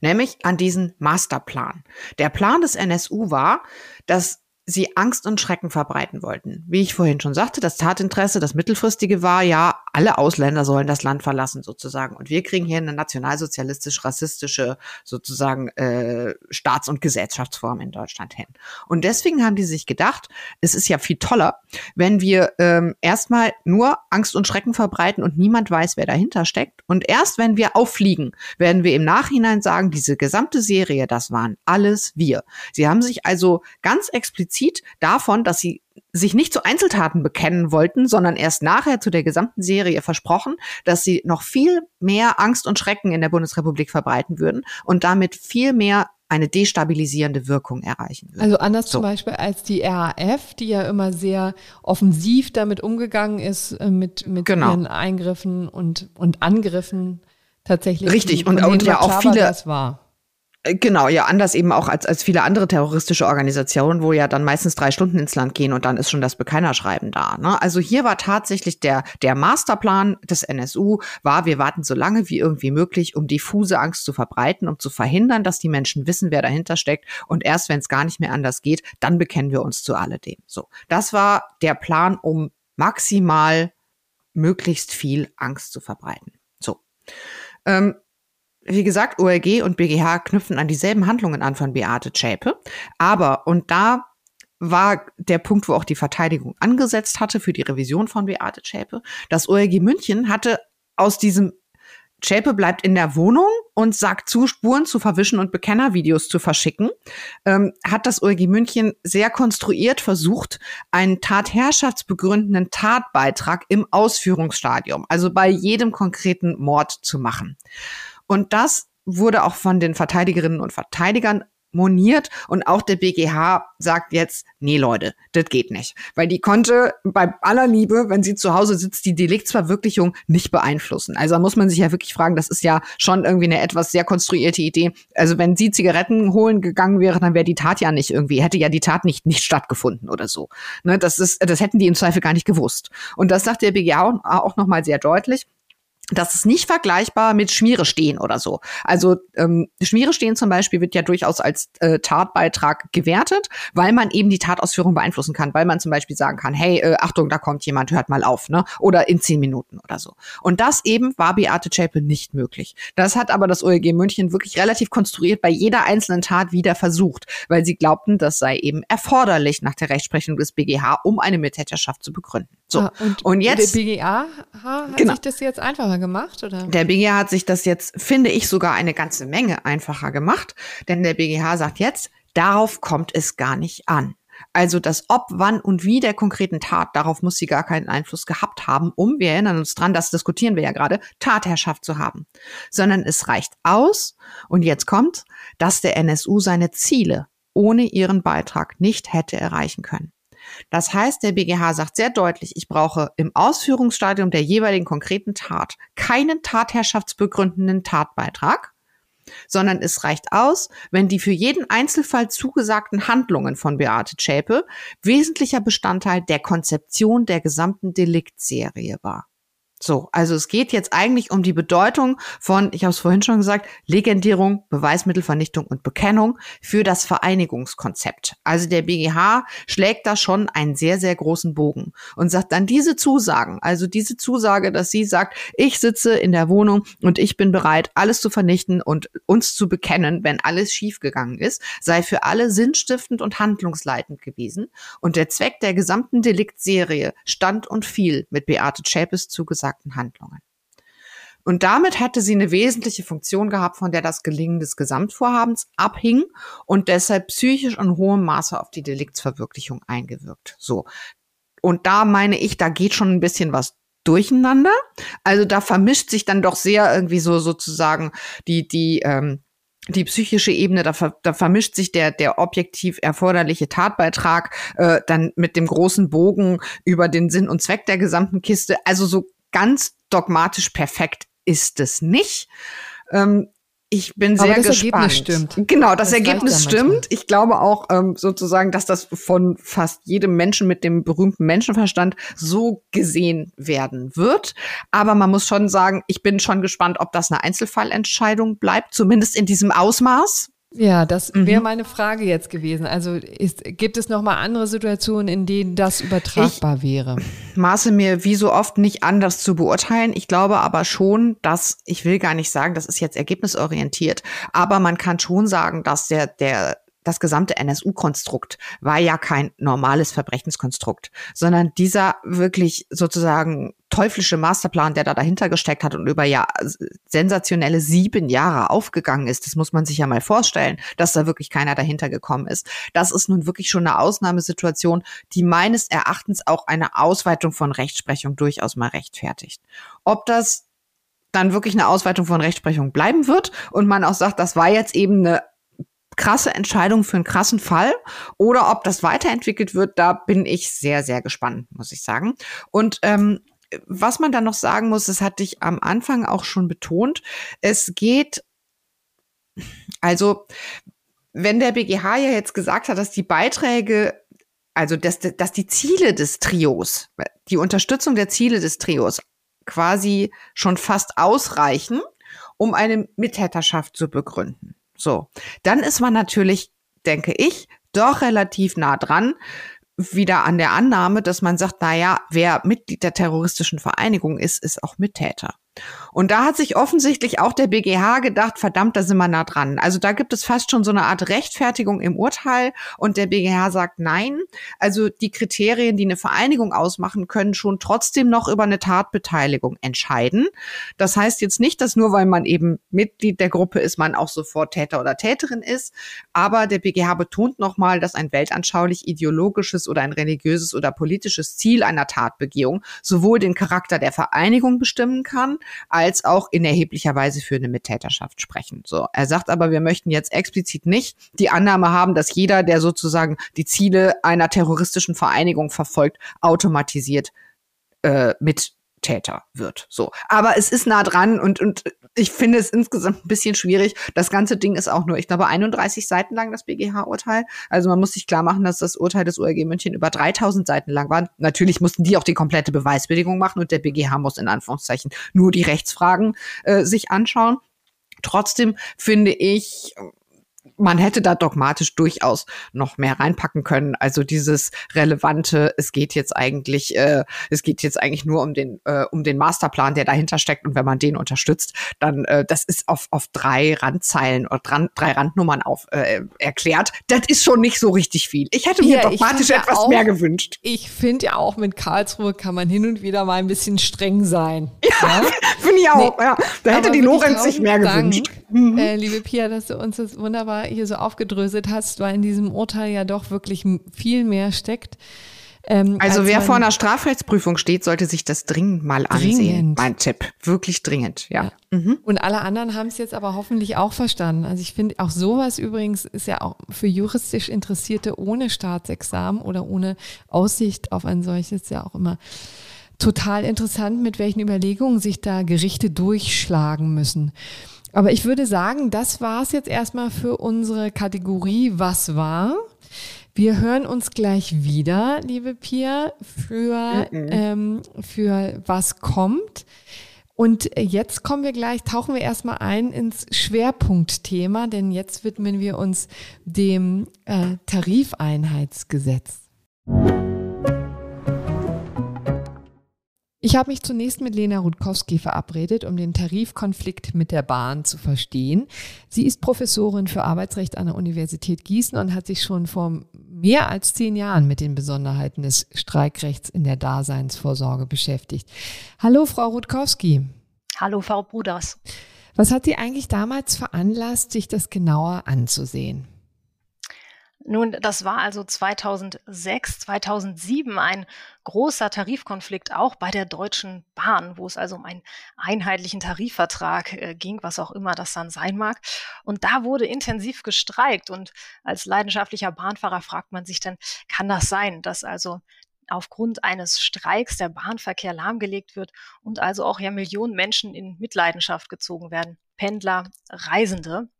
nämlich an diesen Masterplan. Der Plan des NSU war, dass sie Angst und Schrecken verbreiten wollten. Wie ich vorhin schon sagte, das Tatinteresse, das mittelfristige war ja, alle Ausländer sollen das Land verlassen sozusagen. Und wir kriegen hier eine nationalsozialistisch-rassistische sozusagen äh, Staats- und Gesellschaftsform in Deutschland hin. Und deswegen haben die sich gedacht, es ist ja viel toller, wenn wir ähm, erstmal nur Angst und Schrecken verbreiten und niemand weiß, wer dahinter steckt. Und erst wenn wir auffliegen, werden wir im Nachhinein sagen, diese gesamte Serie, das waren alles wir. Sie haben sich also ganz explizit explizit davon, dass sie sich nicht zu Einzeltaten bekennen wollten, sondern erst nachher zu der gesamten Serie versprochen, dass sie noch viel mehr Angst und Schrecken in der Bundesrepublik verbreiten würden und damit viel mehr eine destabilisierende Wirkung erreichen würden. Also anders so. zum Beispiel als die RAF, die ja immer sehr offensiv damit umgegangen ist, äh, mit, mit genau. ihren Eingriffen und, und Angriffen tatsächlich. Richtig, und, und ja auch viele. Das war. Äh, genau, ja, anders eben auch als, als viele andere terroristische Organisationen, wo ja dann meistens drei Stunden ins Land gehen und dann ist schon das Bekennerschreiben da. Ne? Also hier war tatsächlich der, der Masterplan des NSU, war, wir warten so lange wie irgendwie möglich, um diffuse Angst zu verbreiten, um zu verhindern, dass die Menschen wissen, wer dahinter steckt. Und erst wenn es gar nicht mehr anders geht, dann bekennen wir uns zu alledem. So, das war der Plan, um maximal möglichst viel Angst zu verbreiten. So. Ähm, wie gesagt, OLG und BGH knüpfen an dieselben Handlungen an von Beate Zschäpe. Aber, und da war der Punkt, wo auch die Verteidigung angesetzt hatte für die Revision von Beate Zschäpe, das OLG München hatte aus diesem Zschäpe bleibt in der Wohnung und sagt zu, Spuren zu verwischen und Bekennervideos zu verschicken, ähm, hat das OLG München sehr konstruiert versucht, einen tatherrschaftsbegründenden Tatbeitrag im Ausführungsstadium, also bei jedem konkreten Mord zu machen. Und das wurde auch von den Verteidigerinnen und Verteidigern moniert und auch der BGH sagt jetzt, nee Leute, das geht nicht. Weil die konnte bei aller Liebe, wenn sie zu Hause sitzt, die Deliktsverwirklichung nicht beeinflussen. Also da muss man sich ja wirklich fragen, das ist ja schon irgendwie eine etwas sehr konstruierte Idee. Also wenn sie Zigaretten holen gegangen wäre, dann wäre die Tat ja nicht irgendwie, hätte ja die Tat nicht, nicht stattgefunden oder so. Ne, das ist, das hätten die im Zweifel gar nicht gewusst. Und das sagt der BGH auch nochmal sehr deutlich das ist nicht vergleichbar mit Schmiere stehen oder so. Also ähm, Schmiere stehen zum Beispiel wird ja durchaus als äh, Tatbeitrag gewertet, weil man eben die Tatausführung beeinflussen kann, weil man zum Beispiel sagen kann, hey, äh, Achtung, da kommt jemand, hört mal auf, ne? Oder in zehn Minuten oder so. Und das eben war Beate Chapel nicht möglich. Das hat aber das OLG München wirklich relativ konstruiert bei jeder einzelnen Tat wieder versucht, weil sie glaubten, das sei eben erforderlich nach der Rechtsprechung des BGH, um eine Mittäterschaft zu begründen. So. Ah, und, und, jetzt. Der BGA hat genau. sich das jetzt einfacher gemacht, oder? Der BGH hat sich das jetzt, finde ich, sogar eine ganze Menge einfacher gemacht. Denn der BGH sagt jetzt, darauf kommt es gar nicht an. Also das Ob, wann und wie der konkreten Tat, darauf muss sie gar keinen Einfluss gehabt haben, um, wir erinnern uns dran, das diskutieren wir ja gerade, Tatherrschaft zu haben. Sondern es reicht aus, und jetzt kommt, dass der NSU seine Ziele ohne ihren Beitrag nicht hätte erreichen können. Das heißt, der BGH sagt sehr deutlich, ich brauche im Ausführungsstadium der jeweiligen konkreten Tat keinen tatherrschaftsbegründenden Tatbeitrag, sondern es reicht aus, wenn die für jeden Einzelfall zugesagten Handlungen von Beate Zschäpe wesentlicher Bestandteil der Konzeption der gesamten Deliktserie war. So, also es geht jetzt eigentlich um die Bedeutung von, ich habe es vorhin schon gesagt, Legendierung, Beweismittelvernichtung und Bekennung für das Vereinigungskonzept. Also der BGH schlägt da schon einen sehr, sehr großen Bogen und sagt dann diese Zusagen, also diese Zusage, dass sie sagt, ich sitze in der Wohnung und ich bin bereit, alles zu vernichten und uns zu bekennen, wenn alles schiefgegangen ist, sei für alle sinnstiftend und handlungsleitend gewesen. Und der Zweck der gesamten Deliktserie stand und fiel mit Beate Schäpes zugesagt ausgesagten Handlungen. Und damit hatte sie eine wesentliche Funktion gehabt, von der das Gelingen des Gesamtvorhabens abhing und deshalb psychisch in hohem Maße auf die Deliktsverwirklichung eingewirkt. So. Und da meine ich, da geht schon ein bisschen was durcheinander. Also da vermischt sich dann doch sehr irgendwie so sozusagen die, die, ähm, die psychische Ebene, da, ver, da vermischt sich der, der objektiv erforderliche Tatbeitrag äh, dann mit dem großen Bogen über den Sinn und Zweck der gesamten Kiste. Also so ganz dogmatisch perfekt ist es nicht. Ähm, ich bin sehr Aber das gespannt. Ergebnis stimmt. Genau, das, das Ergebnis stimmt. Ich glaube auch ähm, sozusagen, dass das von fast jedem Menschen mit dem berühmten Menschenverstand so gesehen werden wird. Aber man muss schon sagen, ich bin schon gespannt, ob das eine Einzelfallentscheidung bleibt, zumindest in diesem Ausmaß. Ja, das wäre mhm. meine Frage jetzt gewesen. Also ist, gibt es noch mal andere Situationen, in denen das übertragbar ich wäre? Maße mir wie so oft nicht anders zu beurteilen. Ich glaube aber schon, dass ich will gar nicht sagen, das ist jetzt ergebnisorientiert, aber man kann schon sagen, dass der der das gesamte NSU-Konstrukt war ja kein normales Verbrechenskonstrukt, sondern dieser wirklich sozusagen teuflische Masterplan, der da dahinter gesteckt hat und über ja sensationelle sieben Jahre aufgegangen ist, das muss man sich ja mal vorstellen, dass da wirklich keiner dahinter gekommen ist. Das ist nun wirklich schon eine Ausnahmesituation, die meines Erachtens auch eine Ausweitung von Rechtsprechung durchaus mal rechtfertigt. Ob das dann wirklich eine Ausweitung von Rechtsprechung bleiben wird und man auch sagt, das war jetzt eben eine krasse Entscheidung für einen krassen Fall oder ob das weiterentwickelt wird, da bin ich sehr, sehr gespannt, muss ich sagen. Und ähm, was man dann noch sagen muss, das hatte ich am Anfang auch schon betont, es geht, also wenn der BGH ja jetzt gesagt hat, dass die Beiträge, also dass, dass die Ziele des Trios, die Unterstützung der Ziele des Trios quasi schon fast ausreichen, um eine Mittäterschaft zu begründen. So, dann ist man natürlich, denke ich, doch relativ nah dran, wieder an der Annahme, dass man sagt, na ja, wer Mitglied der terroristischen Vereinigung ist, ist auch Mittäter. Und da hat sich offensichtlich auch der BGH gedacht, verdammt, da sind wir nah dran. Also da gibt es fast schon so eine Art Rechtfertigung im Urteil und der BGH sagt nein. Also die Kriterien, die eine Vereinigung ausmachen, können schon trotzdem noch über eine Tatbeteiligung entscheiden. Das heißt jetzt nicht, dass nur weil man eben Mitglied der Gruppe ist, man auch sofort Täter oder Täterin ist. Aber der BGH betont nochmal, dass ein weltanschaulich ideologisches oder ein religiöses oder politisches Ziel einer Tatbegehung sowohl den Charakter der Vereinigung bestimmen kann, als auch in erheblicher Weise für eine Mittäterschaft sprechen. So, er sagt aber, wir möchten jetzt explizit nicht die Annahme haben, dass jeder, der sozusagen die Ziele einer terroristischen Vereinigung verfolgt, automatisiert äh, mit Täter wird. So. Aber es ist nah dran und, und ich finde es insgesamt ein bisschen schwierig. Das ganze Ding ist auch nur, ich glaube, 31 Seiten lang, das BGH-Urteil. Also man muss sich klar machen, dass das Urteil des ORG München über 3000 Seiten lang war. Natürlich mussten die auch die komplette Beweisbedingung machen und der BGH muss in Anführungszeichen nur die Rechtsfragen äh, sich anschauen. Trotzdem finde ich, man hätte da dogmatisch durchaus noch mehr reinpacken können. Also dieses relevante, es geht jetzt eigentlich, äh, es geht jetzt eigentlich nur um den, äh, um den Masterplan, der dahinter steckt. Und wenn man den unterstützt, dann äh, das ist auf, auf drei Randzeilen oder dran, drei Randnummern auf äh, erklärt. Das ist schon nicht so richtig viel. Ich hätte mir ja, dogmatisch etwas auch, mehr gewünscht. Ich finde ja auch mit Karlsruhe kann man hin und wieder mal ein bisschen streng sein. Ja, ja? finde ich auch. Nee, ja. Da hätte die Lorenz sich mehr Dank, gewünscht. Mhm. Äh, liebe Pia, dass du uns das wunderbar hier so aufgedröselt hast, weil in diesem Urteil ja doch wirklich viel mehr steckt. Ähm, also wer vor einer Strafrechtsprüfung steht, sollte sich das dringend mal dringend. ansehen. Mein Tipp. Wirklich dringend, ja. ja. Mhm. Und alle anderen haben es jetzt aber hoffentlich auch verstanden. Also ich finde auch sowas übrigens ist ja auch für juristisch Interessierte ohne Staatsexamen oder ohne Aussicht auf ein solches ja auch immer total interessant, mit welchen Überlegungen sich da Gerichte durchschlagen müssen. Aber ich würde sagen, das war es jetzt erstmal für unsere Kategorie Was war? Wir hören uns gleich wieder, liebe Pia, für, mhm. ähm, für was kommt. Und jetzt kommen wir gleich, tauchen wir erstmal ein ins Schwerpunktthema, denn jetzt widmen wir uns dem äh, Tarifeinheitsgesetz. Ich habe mich zunächst mit Lena Rutkowski verabredet, um den Tarifkonflikt mit der Bahn zu verstehen. Sie ist Professorin für Arbeitsrecht an der Universität Gießen und hat sich schon vor mehr als zehn Jahren mit den Besonderheiten des Streikrechts in der Daseinsvorsorge beschäftigt. Hallo, Frau Rutkowski. Hallo, Frau Bruders. Was hat Sie eigentlich damals veranlasst, sich das genauer anzusehen? Nun, das war also 2006, 2007 ein großer Tarifkonflikt auch bei der Deutschen Bahn, wo es also um einen einheitlichen Tarifvertrag äh, ging, was auch immer das dann sein mag. Und da wurde intensiv gestreikt. Und als leidenschaftlicher Bahnfahrer fragt man sich dann, kann das sein, dass also aufgrund eines Streiks der Bahnverkehr lahmgelegt wird und also auch ja Millionen Menschen in Mitleidenschaft gezogen werden? Pendler, Reisende.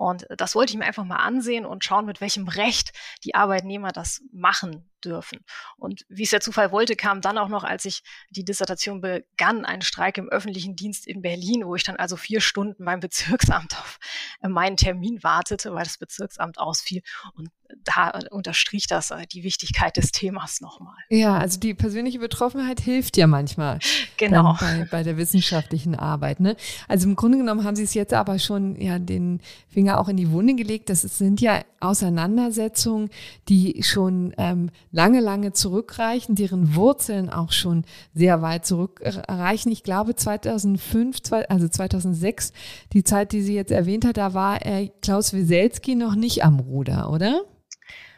Und das wollte ich mir einfach mal ansehen und schauen, mit welchem Recht die Arbeitnehmer das machen dürfen. Und wie es der Zufall wollte, kam dann auch noch, als ich die Dissertation begann, ein Streik im öffentlichen Dienst in Berlin, wo ich dann also vier Stunden beim Bezirksamt auf äh, meinen Termin wartete, weil das Bezirksamt ausfiel. Und da unterstrich das äh, die Wichtigkeit des Themas nochmal. Ja, also die persönliche Betroffenheit hilft ja manchmal. Genau. Bei, bei, der wissenschaftlichen Arbeit. Ne? Also im Grunde genommen haben Sie es jetzt aber schon ja den Finger auch in die Wunde gelegt. Das sind ja Auseinandersetzungen, die schon ähm, lange, lange zurückreichen, deren Wurzeln auch schon sehr weit zurückreichen. Ich glaube 2005, also 2006, die Zeit, die sie jetzt erwähnt hat, da war Klaus Wieselski noch nicht am Ruder, oder?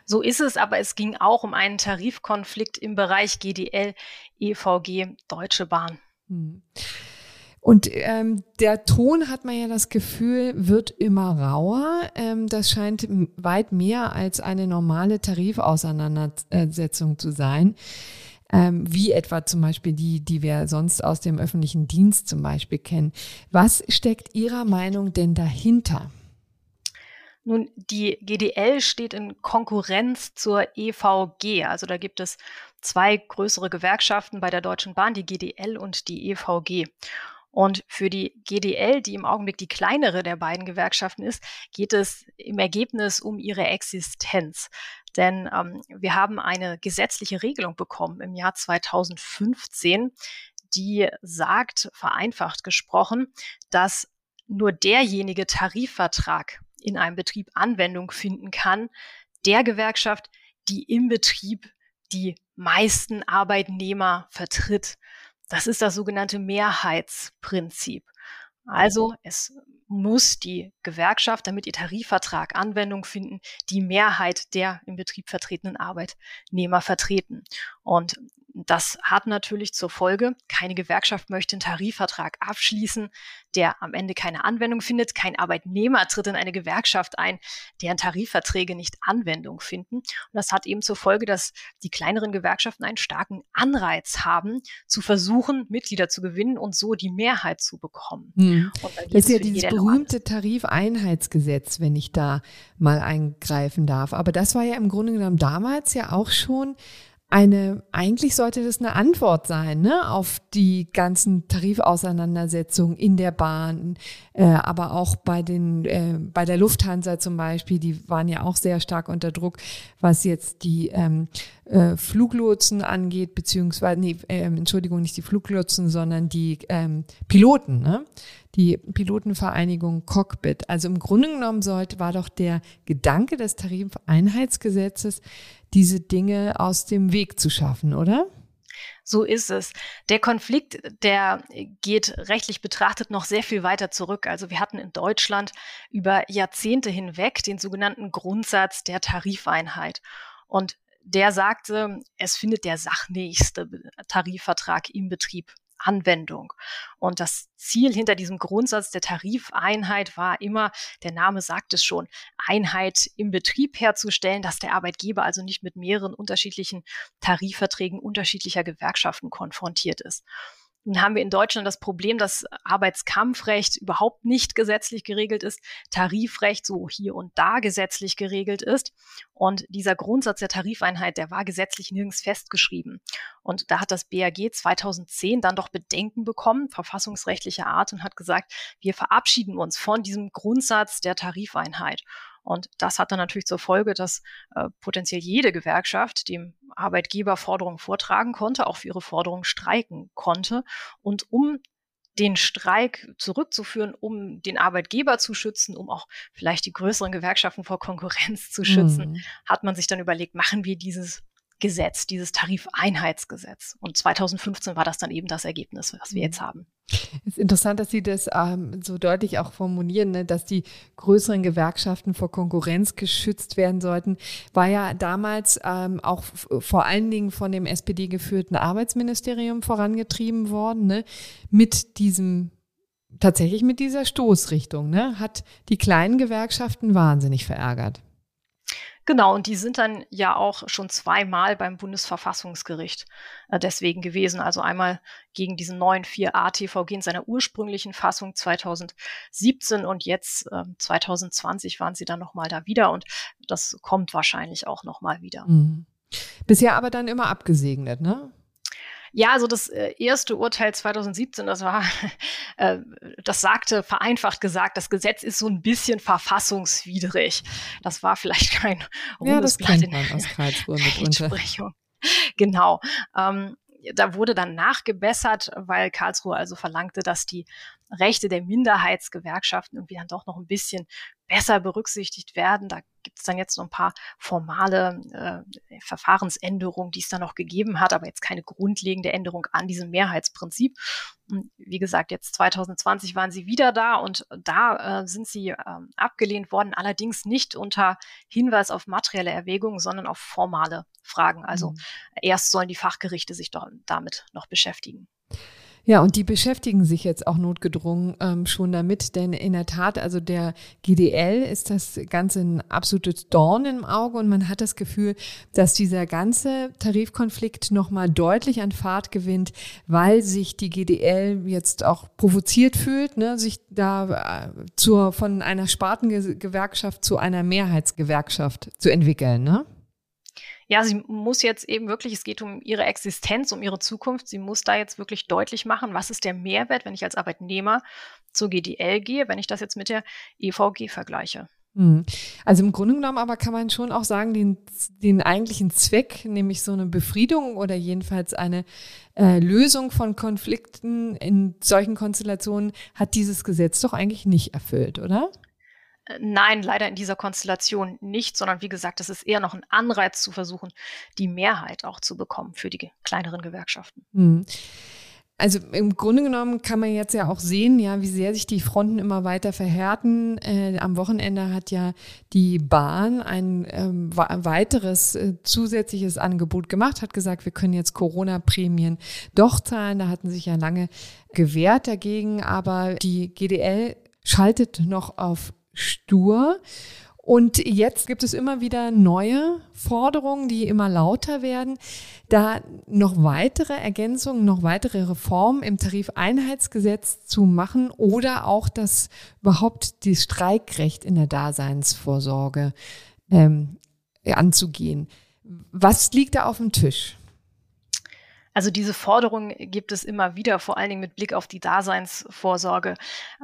So ist es, aber es ging auch um einen Tarifkonflikt im Bereich GDL, EVG, Deutsche Bahn. Hm. Und ähm, der Ton, hat man ja das Gefühl, wird immer rauer. Ähm, das scheint weit mehr als eine normale Tarifauseinandersetzung zu sein. Ähm, wie etwa zum Beispiel die, die wir sonst aus dem öffentlichen Dienst zum Beispiel kennen. Was steckt Ihrer Meinung denn dahinter? Nun, die GDL steht in Konkurrenz zur EVG. Also da gibt es zwei größere Gewerkschaften bei der Deutschen Bahn, die GDL und die EVG. Und für die GDL, die im Augenblick die kleinere der beiden Gewerkschaften ist, geht es im Ergebnis um ihre Existenz. Denn ähm, wir haben eine gesetzliche Regelung bekommen im Jahr 2015, die sagt, vereinfacht gesprochen, dass nur derjenige Tarifvertrag in einem Betrieb Anwendung finden kann, der Gewerkschaft, die im Betrieb die meisten Arbeitnehmer vertritt. Das ist das sogenannte Mehrheitsprinzip. Also es muss die Gewerkschaft, damit ihr Tarifvertrag Anwendung finden, die Mehrheit der im Betrieb vertretenen Arbeitnehmer vertreten. Und Das hat natürlich zur Folge, keine Gewerkschaft möchte einen Tarifvertrag abschließen, der am Ende keine Anwendung findet. Kein Arbeitnehmer tritt in eine Gewerkschaft ein, deren Tarifverträge nicht Anwendung finden. Und das hat eben zur Folge, dass die kleineren Gewerkschaften einen starken Anreiz haben, zu versuchen, Mitglieder zu gewinnen und so die Mehrheit zu bekommen. Hm. Das ist ja dieses berühmte Tarifeinheitsgesetz, wenn ich da mal eingreifen darf. Aber das war ja im Grunde genommen damals ja auch schon eine, eigentlich sollte das eine Antwort sein, ne, auf die ganzen Tarifauseinandersetzungen in der Bahn, äh, aber auch bei den, äh, bei der Lufthansa zum Beispiel, die waren ja auch sehr stark unter Druck, was jetzt die ähm, äh, Fluglotsen angeht, beziehungsweise, nee, äh, Entschuldigung, nicht die Fluglotsen, sondern die ähm, Piloten, ne? die Pilotenvereinigung Cockpit. Also im Grunde genommen sollte, war doch der Gedanke des Tarifeinheitsgesetzes, diese Dinge aus dem Weg zu schaffen, oder? So ist es. Der Konflikt, der geht rechtlich betrachtet noch sehr viel weiter zurück. Also wir hatten in Deutschland über Jahrzehnte hinweg den sogenannten Grundsatz der Tarifeinheit. Und der sagte, es findet der sachnächste Tarifvertrag im Betrieb Anwendung. Und das Ziel hinter diesem Grundsatz der Tarifeinheit war immer, der Name sagt es schon, Einheit im Betrieb herzustellen, dass der Arbeitgeber also nicht mit mehreren unterschiedlichen Tarifverträgen unterschiedlicher Gewerkschaften konfrontiert ist. Nun haben wir in Deutschland das Problem, dass Arbeitskampfrecht überhaupt nicht gesetzlich geregelt ist, Tarifrecht so hier und da gesetzlich geregelt ist. Und dieser Grundsatz der Tarifeinheit, der war gesetzlich nirgends festgeschrieben. Und da hat das BAG 2010 dann doch Bedenken bekommen, verfassungsrechtlicher Art, und hat gesagt, wir verabschieden uns von diesem Grundsatz der Tarifeinheit. Und das hat dann natürlich zur Folge, dass äh, potenziell jede Gewerkschaft dem Arbeitgeber Forderungen vortragen konnte, auch für ihre Forderungen streiken konnte. Und um den Streik zurückzuführen, um den Arbeitgeber zu schützen, um auch vielleicht die größeren Gewerkschaften vor Konkurrenz zu schützen, mhm. hat man sich dann überlegt, machen wir dieses Gesetz, dieses Tarifeinheitsgesetz. Und 2015 war das dann eben das Ergebnis, was wir mhm. jetzt haben. Es ist interessant, dass Sie das ähm, so deutlich auch formulieren, ne, dass die größeren Gewerkschaften vor Konkurrenz geschützt werden sollten. War ja damals ähm, auch vor allen Dingen von dem SPD geführten Arbeitsministerium vorangetrieben worden, ne, mit diesem tatsächlich mit dieser Stoßrichtung, ne, hat die kleinen Gewerkschaften wahnsinnig verärgert. Genau, und die sind dann ja auch schon zweimal beim Bundesverfassungsgericht äh, deswegen gewesen. Also einmal gegen diesen neuen 4a TVG in seiner ursprünglichen Fassung 2017 und jetzt äh, 2020 waren sie dann nochmal da wieder und das kommt wahrscheinlich auch nochmal wieder. Mhm. Bisher aber dann immer abgesegnet, ne? Ja, also das äh, erste Urteil 2017, das war, äh, das sagte vereinfacht gesagt, das Gesetz ist so ein bisschen verfassungswidrig. Das war vielleicht kein rundes ja, Blatt man aus Karlsruhe mitunter. Genau. Ähm, da wurde dann nachgebessert, weil Karlsruhe also verlangte, dass die Rechte der Minderheitsgewerkschaften irgendwie dann doch noch ein bisschen besser berücksichtigt werden. Da gibt es dann jetzt noch ein paar formale äh, Verfahrensänderungen, die es dann noch gegeben hat, aber jetzt keine grundlegende Änderung an diesem Mehrheitsprinzip. Und wie gesagt, jetzt 2020 waren sie wieder da und da äh, sind sie äh, abgelehnt worden, allerdings nicht unter Hinweis auf materielle Erwägungen, sondern auf formale Fragen. Also mhm. erst sollen die Fachgerichte sich damit noch beschäftigen. Ja, und die beschäftigen sich jetzt auch notgedrungen ähm, schon damit, denn in der Tat, also der GDL ist das Ganze ein absolutes Dorn im Auge und man hat das Gefühl, dass dieser ganze Tarifkonflikt nochmal deutlich an Fahrt gewinnt, weil sich die GDL jetzt auch provoziert fühlt, ne, sich da äh, zur, von einer Spartengewerkschaft zu einer Mehrheitsgewerkschaft zu entwickeln. Ne? Ja, sie muss jetzt eben wirklich, es geht um ihre Existenz, um ihre Zukunft. Sie muss da jetzt wirklich deutlich machen, was ist der Mehrwert, wenn ich als Arbeitnehmer zur GDL gehe, wenn ich das jetzt mit der EVG vergleiche. Hm. Also im Grunde genommen aber kann man schon auch sagen, den, den eigentlichen Zweck, nämlich so eine Befriedung oder jedenfalls eine äh, Lösung von Konflikten in solchen Konstellationen, hat dieses Gesetz doch eigentlich nicht erfüllt, oder? Äh, nein, leider in dieser Konstellation nicht, sondern wie gesagt, es ist eher noch ein Anreiz zu versuchen, die Mehrheit auch zu bekommen für die kleineren Gewerkschaften. Hm. Also im Grunde genommen kann man jetzt ja auch sehen, ja, wie sehr sich die Fronten immer weiter verhärten. Äh, am Wochenende hat ja die Bahn ein ähm, weiteres äh, zusätzliches Angebot gemacht, hat gesagt, wir können jetzt Corona-Prämien doch zahlen. Da hatten sich ja lange gewehrt dagegen, aber die GDL schaltet noch auf stur. Und jetzt gibt es immer wieder neue Forderungen, die immer lauter werden, da noch weitere Ergänzungen, noch weitere Reformen im Tarifeinheitsgesetz zu machen oder auch das überhaupt das Streikrecht in der Daseinsvorsorge ähm, anzugehen. Was liegt da auf dem Tisch? Also diese Forderung gibt es immer wieder, vor allen Dingen mit Blick auf die Daseinsvorsorge.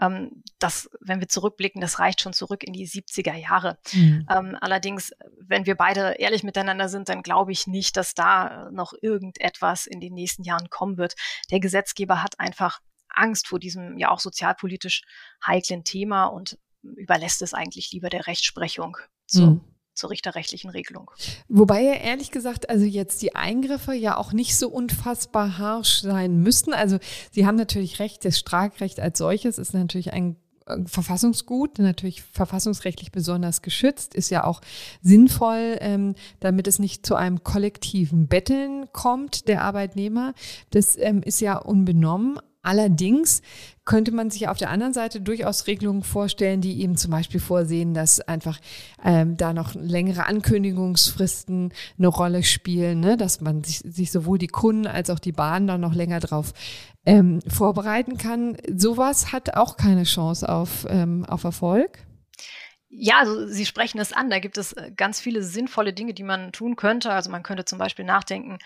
Ähm, das, wenn wir zurückblicken, das reicht schon zurück in die 70er Jahre. Mhm. Ähm, allerdings, wenn wir beide ehrlich miteinander sind, dann glaube ich nicht, dass da noch irgendetwas in den nächsten Jahren kommen wird. Der Gesetzgeber hat einfach Angst vor diesem ja auch sozialpolitisch heiklen Thema und überlässt es eigentlich lieber der Rechtsprechung. So. Mhm zur richterrechtlichen Regelung. Wobei ja ehrlich gesagt, also jetzt die Eingriffe ja auch nicht so unfassbar harsch sein müssten. Also Sie haben natürlich recht, das Streikrecht als solches ist natürlich ein äh, Verfassungsgut, natürlich verfassungsrechtlich besonders geschützt, ist ja auch sinnvoll, ähm, damit es nicht zu einem kollektiven Betteln kommt der Arbeitnehmer. Das ähm, ist ja unbenommen. Allerdings könnte man sich auf der anderen Seite durchaus Regelungen vorstellen, die eben zum Beispiel vorsehen, dass einfach ähm, da noch längere Ankündigungsfristen eine Rolle spielen, ne? dass man sich, sich sowohl die Kunden als auch die Bahn dann noch länger darauf ähm, vorbereiten kann. Sowas hat auch keine Chance auf, ähm, auf Erfolg. Ja, also Sie sprechen es an. Da gibt es äh, ganz viele sinnvolle Dinge, die man tun könnte. Also man könnte zum Beispiel nachdenken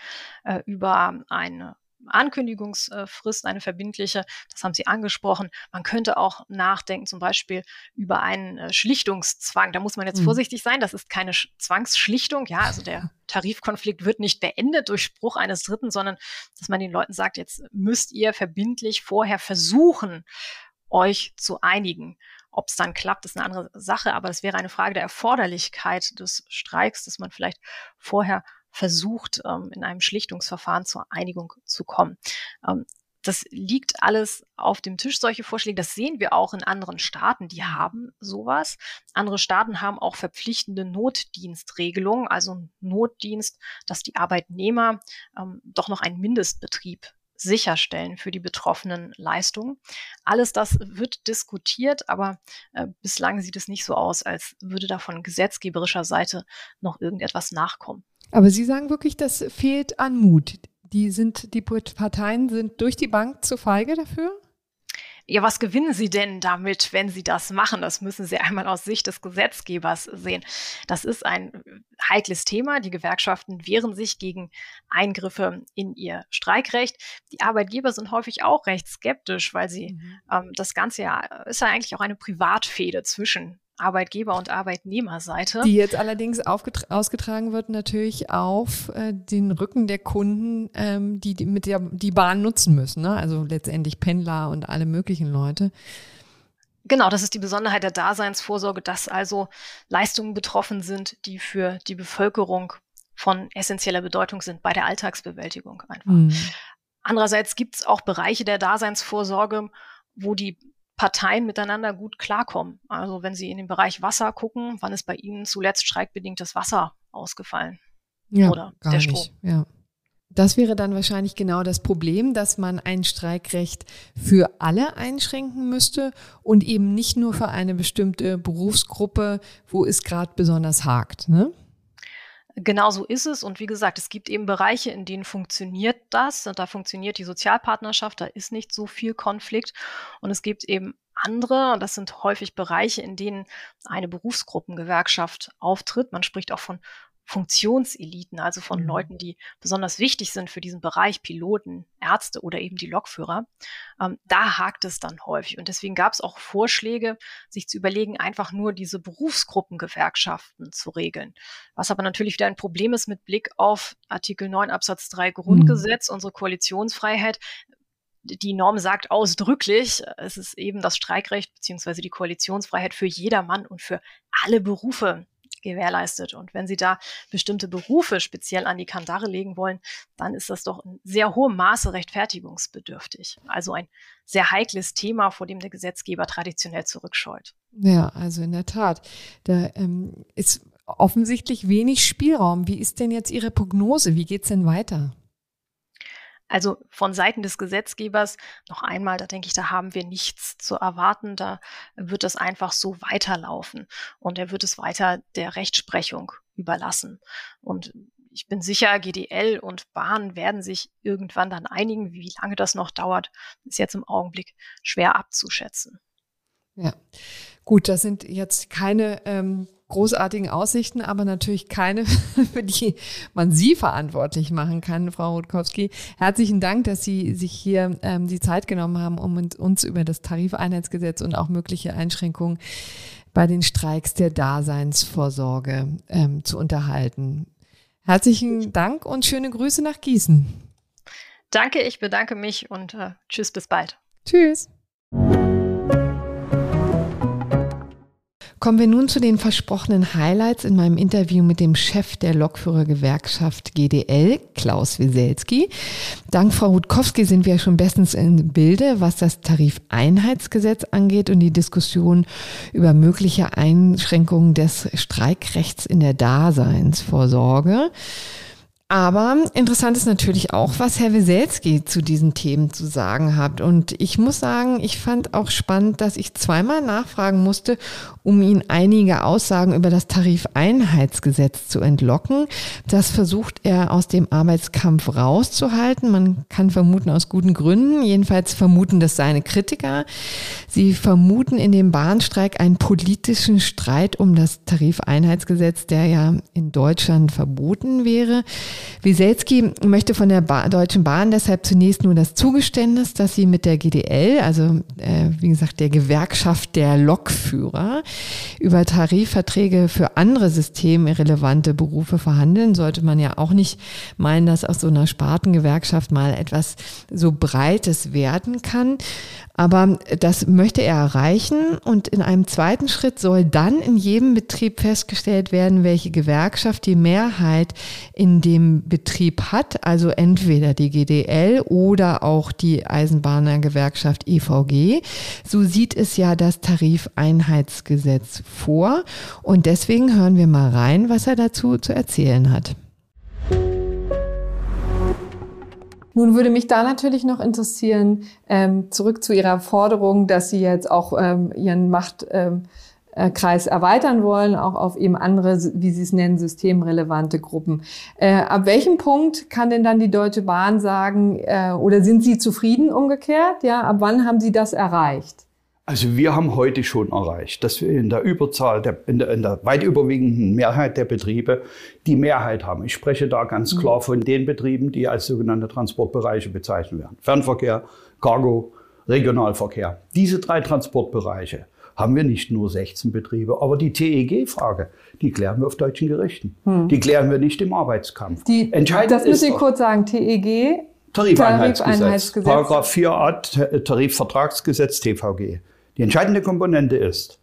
äh, über eine Ankündigungsfrist, eine verbindliche, das haben Sie angesprochen. Man könnte auch nachdenken, zum Beispiel über einen äh, Schlichtungszwang. Da muss man jetzt mhm. vorsichtig sein, das ist keine Zwangsschlichtung. Ja, also der Tarifkonflikt wird nicht beendet durch Spruch eines Dritten, sondern dass man den Leuten sagt, jetzt müsst ihr verbindlich vorher versuchen, euch zu einigen. Ob es dann klappt, ist eine andere Sache, aber es wäre eine Frage der Erforderlichkeit des Streiks, dass man vielleicht vorher versucht, ähm, in einem Schlichtungsverfahren zur Einigung zu kommen. Ähm, das liegt alles auf dem Tisch, solche Vorschläge. Das sehen wir auch in anderen Staaten, die haben sowas. Andere Staaten haben auch verpflichtende Notdienstregelungen, also Notdienst, dass die Arbeitnehmer ähm, doch noch einen Mindestbetrieb sicherstellen für die betroffenen Leistungen. Alles das wird diskutiert, aber äh, bislang sieht es nicht so aus, als würde da von gesetzgeberischer Seite noch irgendetwas nachkommen. Aber Sie sagen wirklich, das fehlt an Mut. Die sind, die Parteien sind durch die Bank zu feige dafür? Ja, was gewinnen Sie denn damit, wenn Sie das machen? Das müssen Sie einmal aus Sicht des Gesetzgebers sehen. Das ist ein heikles Thema. Die Gewerkschaften wehren sich gegen Eingriffe in ihr Streikrecht. Die Arbeitgeber sind häufig auch recht skeptisch, weil sie mhm. ähm, das Ganze ja ist ja eigentlich auch eine Privatfehde zwischen Arbeitgeber- und Arbeitnehmerseite. Die jetzt allerdings ausgetragen wird natürlich auf äh, den Rücken der Kunden, ähm, die, die mit der die Bahn nutzen müssen. Ne? Also letztendlich Pendler und alle möglichen Leute. Genau, das ist die Besonderheit der Daseinsvorsorge, dass also Leistungen betroffen sind, die für die Bevölkerung von essentieller Bedeutung sind bei der Alltagsbewältigung einfach. Mhm. Andererseits gibt es auch Bereiche der Daseinsvorsorge, wo die Parteien miteinander gut klarkommen. Also wenn Sie in den Bereich Wasser gucken, wann ist bei Ihnen zuletzt streikbedingt das Wasser ausgefallen? Ja, Oder der Strom? Nicht. Ja. Das wäre dann wahrscheinlich genau das Problem, dass man ein Streikrecht für alle einschränken müsste und eben nicht nur für eine bestimmte Berufsgruppe, wo es gerade besonders hakt. Ne? Genau so ist es. Und wie gesagt, es gibt eben Bereiche, in denen funktioniert das. Und da funktioniert die Sozialpartnerschaft, da ist nicht so viel Konflikt. Und es gibt eben andere, und das sind häufig Bereiche, in denen eine Berufsgruppengewerkschaft auftritt. Man spricht auch von Funktionseliten, also von mhm. Leuten, die besonders wichtig sind für diesen Bereich, Piloten, Ärzte oder eben die Lokführer, ähm, da hakt es dann häufig. Und deswegen gab es auch Vorschläge, sich zu überlegen, einfach nur diese Berufsgruppengewerkschaften zu regeln. Was aber natürlich wieder ein Problem ist mit Blick auf Artikel 9 Absatz 3 Grundgesetz, mhm. unsere Koalitionsfreiheit die Norm sagt ausdrücklich, es ist eben das Streikrecht beziehungsweise die Koalitionsfreiheit für jedermann und für alle Berufe gewährleistet. Und wenn Sie da bestimmte Berufe speziell an die Kandare legen wollen, dann ist das doch in sehr hohem Maße rechtfertigungsbedürftig. Also ein sehr heikles Thema, vor dem der Gesetzgeber traditionell zurückscheut. Ja, also in der Tat. Da ähm, ist offensichtlich wenig Spielraum. Wie ist denn jetzt Ihre Prognose? Wie geht es denn weiter? Also von Seiten des Gesetzgebers noch einmal, da denke ich, da haben wir nichts zu erwarten. Da wird es einfach so weiterlaufen und er wird es weiter der Rechtsprechung überlassen. Und ich bin sicher, GDL und Bahn werden sich irgendwann dann einigen. Wie lange das noch dauert, ist jetzt im Augenblick schwer abzuschätzen. Ja, gut, das sind jetzt keine ähm, großartigen Aussichten, aber natürlich keine, für die man Sie verantwortlich machen kann, Frau Rutkowski. Herzlichen Dank, dass Sie sich hier ähm, die Zeit genommen haben, um uns über das Tarifeinheitsgesetz und auch mögliche Einschränkungen bei den Streiks der Daseinsvorsorge ähm, zu unterhalten. Herzlichen Dank und schöne Grüße nach Gießen. Danke, ich bedanke mich und äh, tschüss, bis bald. Tschüss. Kommen wir nun zu den versprochenen Highlights in meinem Interview mit dem Chef der Lokführergewerkschaft GDL, Klaus Wieselski. Dank Frau Rutkowski sind wir schon bestens im Bilde, was das Tarifeinheitsgesetz angeht und die Diskussion über mögliche Einschränkungen des Streikrechts in der Daseinsvorsorge. Aber interessant ist natürlich auch, was Herr Weselski zu diesen Themen zu sagen hat. Und ich muss sagen, ich fand auch spannend, dass ich zweimal nachfragen musste, um ihn einige Aussagen über das Tarifeinheitsgesetz zu entlocken. Das versucht er aus dem Arbeitskampf rauszuhalten. Man kann vermuten aus guten Gründen. Jedenfalls vermuten das seine Kritiker. Sie vermuten in dem Bahnstreik einen politischen Streit um das Tarifeinheitsgesetz, der ja in Deutschland verboten wäre. Wieselski möchte von der ba Deutschen Bahn deshalb zunächst nur das Zugeständnis, dass sie mit der GDL, also äh, wie gesagt der Gewerkschaft der Lokführer, über Tarifverträge für andere systemirrelevante Berufe verhandeln. Sollte man ja auch nicht meinen, dass aus so einer Spartengewerkschaft mal etwas so Breites werden kann. Aber das möchte er erreichen und in einem zweiten Schritt soll dann in jedem Betrieb festgestellt werden, welche Gewerkschaft die Mehrheit in dem Betrieb hat, also entweder die GDL oder auch die Eisenbahnergewerkschaft EVG. So sieht es ja das Tarifeinheitsgesetz vor und deswegen hören wir mal rein, was er dazu zu erzählen hat. Nun würde mich da natürlich noch interessieren, ähm, zurück zu Ihrer Forderung, dass Sie jetzt auch ähm, Ihren Machtkreis ähm, äh, erweitern wollen, auch auf eben andere, wie Sie es nennen, systemrelevante Gruppen. Äh, ab welchem Punkt kann denn dann die Deutsche Bahn sagen, äh, oder sind Sie zufrieden umgekehrt? Ja, ab wann haben Sie das erreicht? Also wir haben heute schon erreicht, dass wir in der Überzahl, der, in, der, in der weit überwiegenden Mehrheit der Betriebe die Mehrheit haben. Ich spreche da ganz mhm. klar von den Betrieben, die als sogenannte Transportbereiche bezeichnet werden. Fernverkehr, Cargo, Regionalverkehr. Diese drei Transportbereiche haben wir nicht nur 16 Betriebe, aber die TEG-Frage, die klären wir auf deutschen Gerichten. Hm. Die klären wir nicht im Arbeitskampf. Die, Entscheidend das müssen Sie kurz sagen, TEG? Tarifeinheitsgesetz, Tarifeinheitsgesetz. Paragraph 4a Tarifvertragsgesetz TVG. Die entscheidende Komponente ist,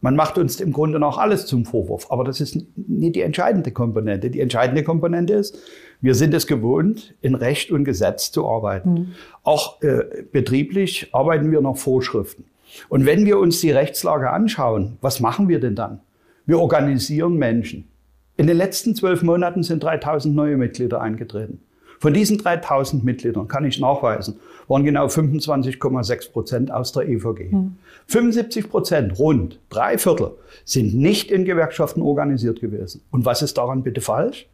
man macht uns im Grunde noch alles zum Vorwurf, aber das ist nicht die entscheidende Komponente. Die entscheidende Komponente ist, wir sind es gewohnt, in Recht und Gesetz zu arbeiten. Mhm. Auch äh, betrieblich arbeiten wir nach Vorschriften. Und wenn wir uns die Rechtslage anschauen, was machen wir denn dann? Wir organisieren Menschen. In den letzten zwölf Monaten sind 3000 neue Mitglieder eingetreten. Von diesen 3000 Mitgliedern kann ich nachweisen, waren genau 25,6 Prozent aus der EVG. Hm. 75 Prozent, rund drei Viertel, sind nicht in Gewerkschaften organisiert gewesen. Und was ist daran bitte falsch?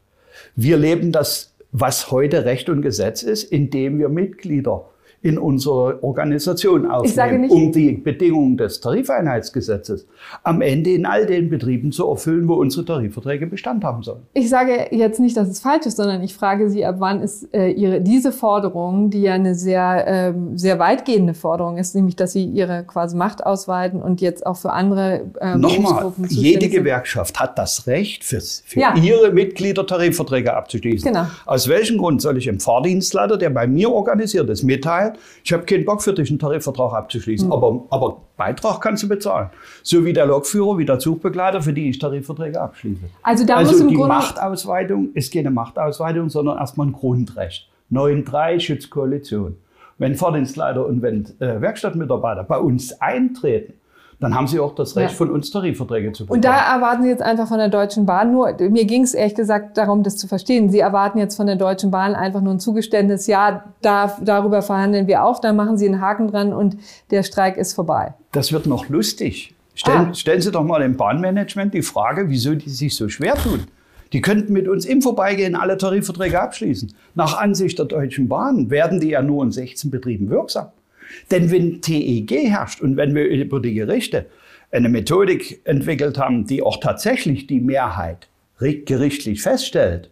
Wir leben das, was heute Recht und Gesetz ist, indem wir Mitglieder in unsere Organisation aufnehmen, um die Bedingungen des Tarifeinheitsgesetzes am Ende in all den Betrieben zu erfüllen, wo unsere Tarifverträge Bestand haben sollen. Ich sage jetzt nicht, dass es falsch ist, sondern ich frage Sie, ab wann ist äh, Ihre, diese Forderung, die ja eine sehr, äh, sehr weitgehende Forderung ist, nämlich, dass Sie Ihre quasi Macht ausweiten und jetzt auch für andere äh, Nochmal, jede Gewerkschaft hat das Recht, für, für ja. ihre Mitglieder Tarifverträge abzuschließen. Genau. Aus welchem Grund soll ich dem Fahrdienstleiter, der bei mir organisiert ist, mitteilen, ich habe keinen Bock für dich, einen Tarifvertrag abzuschließen, mhm. aber, aber Beitrag kannst du bezahlen. So wie der Lokführer, wie der Zugbegleiter, für die ich Tarifverträge abschließe. Also, da also muss im die Grunde Machtausweitung ist keine Machtausweitung, sondern erstmal ein Grundrecht. 9.3 Schutzkoalition. Wenn Fahrdienstleiter und wenn äh, Werkstattmitarbeiter bei uns eintreten, dann haben sie auch das Recht, ja. von uns Tarifverträge zu bekommen. Und da erwarten Sie jetzt einfach von der Deutschen Bahn nur, mir ging es ehrlich gesagt darum, das zu verstehen. Sie erwarten jetzt von der Deutschen Bahn einfach nur ein Zugeständnis, ja, da, darüber verhandeln wir auch, dann machen Sie einen Haken dran und der Streik ist vorbei. Das wird noch lustig. Stellen, ah. stellen Sie doch mal dem Bahnmanagement die Frage, wieso die sich so schwer tun. Die könnten mit uns im Vorbeigehen alle Tarifverträge abschließen. Nach Ansicht der Deutschen Bahn werden die ja nur in 16 Betrieben wirksam. Denn wenn TEG herrscht und wenn wir über die Gerichte eine Methodik entwickelt haben, die auch tatsächlich die Mehrheit gerichtlich feststellt,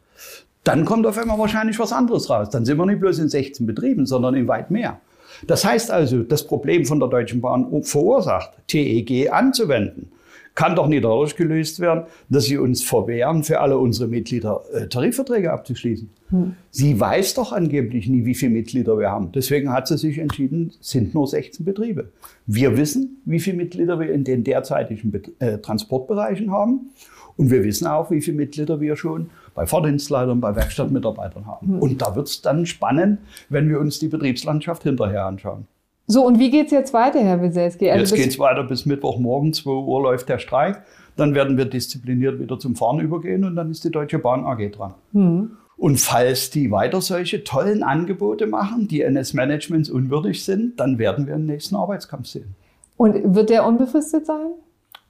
dann kommt auf einmal wahrscheinlich was anderes raus. Dann sind wir nicht bloß in 16 Betrieben, sondern in weit mehr. Das heißt also, das Problem von der Deutschen Bahn verursacht, TEG anzuwenden, kann doch nicht dadurch gelöst werden, dass sie uns verwehren, für alle unsere Mitglieder äh, Tarifverträge abzuschließen. Hm. Sie weiß doch angeblich nie, wie viele Mitglieder wir haben. Deswegen hat sie sich entschieden, sind nur 16 Betriebe. Wir wissen, wie viele Mitglieder wir in den derzeitigen äh, Transportbereichen haben. Und wir wissen auch, wie viele Mitglieder wir schon bei Fahrdienstleitern, bei Werkstattmitarbeitern haben. Hm. Und da wird es dann spannend, wenn wir uns die Betriebslandschaft hinterher anschauen. So, und wie geht's jetzt weiter, Herr Wieselski? Also jetzt geht's weiter bis Mittwochmorgen, 2 Uhr läuft der Streik. Dann werden wir diszipliniert wieder zum Fahren übergehen und dann ist die Deutsche Bahn AG dran. Hm. Und falls die weiter solche tollen Angebote machen, die eines Managements unwürdig sind, dann werden wir einen nächsten Arbeitskampf sehen. Und wird der unbefristet sein?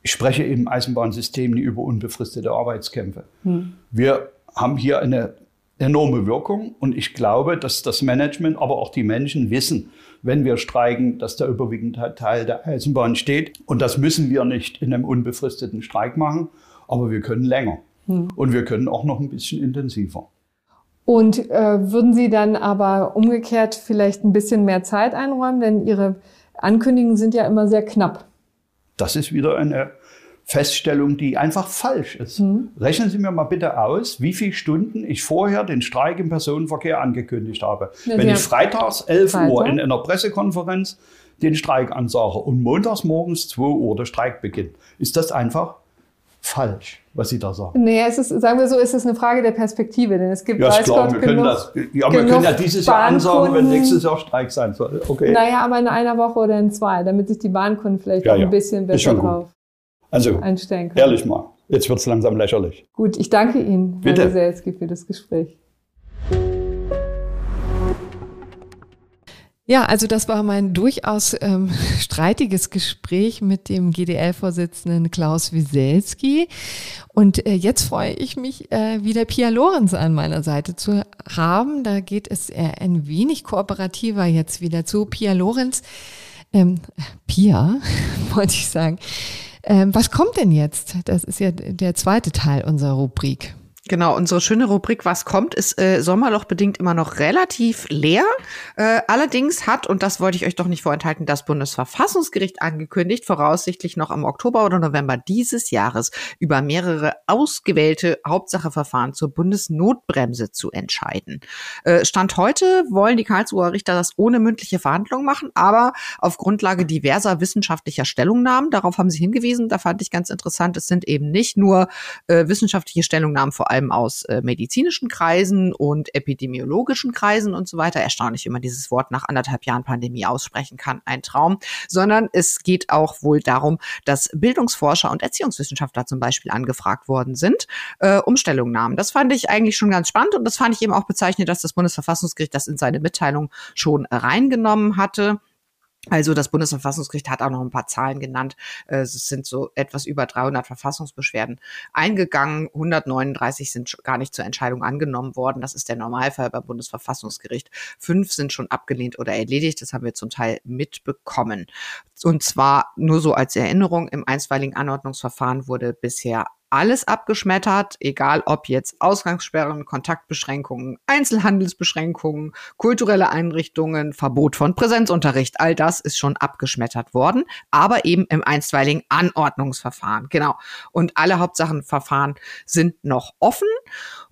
Ich spreche im Eisenbahnsystem nie über unbefristete Arbeitskämpfe. Hm. Wir haben hier eine enorme Wirkung und ich glaube, dass das Management, aber auch die Menschen wissen, wenn wir streiken, dass der überwiegende Teil der Eisenbahn steht. Und das müssen wir nicht in einem unbefristeten Streik machen, aber wir können länger. Hm. Und wir können auch noch ein bisschen intensiver. Und äh, würden Sie dann aber umgekehrt vielleicht ein bisschen mehr Zeit einräumen? Denn Ihre Ankündigungen sind ja immer sehr knapp. Das ist wieder eine Feststellung, die einfach falsch ist. Mhm. Rechnen Sie mir mal bitte aus, wie viele Stunden ich vorher den Streik im Personenverkehr angekündigt habe. Ja, Wenn ich freitags 11 Freitag. Uhr in einer Pressekonferenz den Streik ansage und montags morgens 2 Uhr der Streik beginnt, ist das einfach falsch, was Sie da sagen. Nee, es ist, sagen wir so, es ist eine Frage der Perspektive, denn es gibt ja, weiß klar, Gott, wir können genug, das, ja, wir können ja dieses Jahr ansagen, wenn nächstes Jahr Streik sein soll. Okay. Naja, aber in einer Woche oder in zwei, damit sich die Bahnkunden vielleicht ja, auch ein bisschen besser drauf also, einstellen können. Ehrlich mal, jetzt wird es langsam lächerlich. Gut, ich danke Ihnen, Bitte. Herr Weselski, für das Gespräch. Ja, also das war mein durchaus ähm, streitiges Gespräch mit dem GDL-Vorsitzenden Klaus Wieselski. Und äh, jetzt freue ich mich, äh, wieder Pia Lorenz an meiner Seite zu haben. Da geht es äh, ein wenig kooperativer jetzt wieder zu. Pia Lorenz, ähm, Pia, wollte ich sagen. Ähm, was kommt denn jetzt? Das ist ja der zweite Teil unserer Rubrik. Genau, unsere schöne Rubrik Was kommt ist äh, sommerlochbedingt immer noch relativ leer. Äh, allerdings hat, und das wollte ich euch doch nicht vorenthalten, das Bundesverfassungsgericht angekündigt, voraussichtlich noch am Oktober oder November dieses Jahres über mehrere ausgewählte Hauptsacheverfahren zur Bundesnotbremse zu entscheiden. Äh, Stand heute wollen die Karlsruher Richter das ohne mündliche Verhandlung machen, aber auf Grundlage diverser wissenschaftlicher Stellungnahmen. Darauf haben sie hingewiesen. Da fand ich ganz interessant, es sind eben nicht nur äh, wissenschaftliche Stellungnahmen vor allem aus äh, medizinischen Kreisen und epidemiologischen Kreisen und so weiter. Erstaunlich, wie man dieses Wort nach anderthalb Jahren Pandemie aussprechen kann. Ein Traum. Sondern es geht auch wohl darum, dass Bildungsforscher und Erziehungswissenschaftler zum Beispiel angefragt worden sind, äh, um Stellungnahmen. Das fand ich eigentlich schon ganz spannend und das fand ich eben auch bezeichnet, dass das Bundesverfassungsgericht das in seine Mitteilung schon reingenommen hatte. Also das Bundesverfassungsgericht hat auch noch ein paar Zahlen genannt. Äh, es sind so etwas über 300 Verfassungsbeschwerden eingegangen. 139 sind gar nicht zur Entscheidung angenommen worden. Das ist der Normalfall beim Bundesverfassungsgericht. Fünf sind schon abgelehnt oder erledigt. Das haben wir zum Teil mitbekommen. Und zwar nur so als Erinnerung, im einstweiligen Anordnungsverfahren wurde bisher alles abgeschmettert, egal ob jetzt Ausgangssperren, Kontaktbeschränkungen, Einzelhandelsbeschränkungen, kulturelle Einrichtungen, Verbot von Präsenzunterricht, all das ist schon abgeschmettert worden, aber eben im einstweiligen Anordnungsverfahren. Genau. Und alle Hauptsachenverfahren sind noch offen.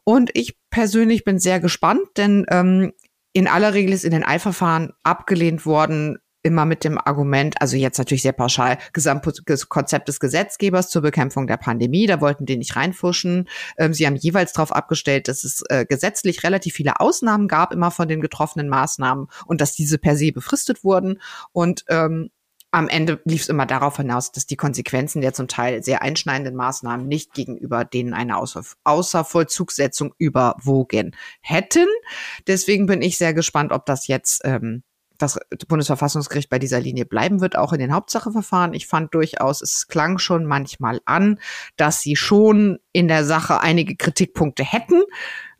Und ich persönlich bin sehr gespannt, denn ähm, in aller Regel ist in den Eilverfahren abgelehnt worden, immer mit dem Argument, also jetzt natürlich sehr pauschal, Gesamtkonzept des Gesetzgebers zur Bekämpfung der Pandemie, da wollten die nicht reinfuschen. Ähm, sie haben jeweils darauf abgestellt, dass es äh, gesetzlich relativ viele Ausnahmen gab, immer von den getroffenen Maßnahmen und dass diese per se befristet wurden. Und ähm, am Ende lief es immer darauf hinaus, dass die Konsequenzen der zum Teil sehr einschneidenden Maßnahmen nicht gegenüber denen eine Außer Außervollzugssetzung überwogen hätten. Deswegen bin ich sehr gespannt, ob das jetzt ähm, das Bundesverfassungsgericht bei dieser Linie bleiben wird, auch in den Hauptsacheverfahren. Ich fand durchaus, es klang schon manchmal an, dass sie schon in der Sache einige Kritikpunkte hätten.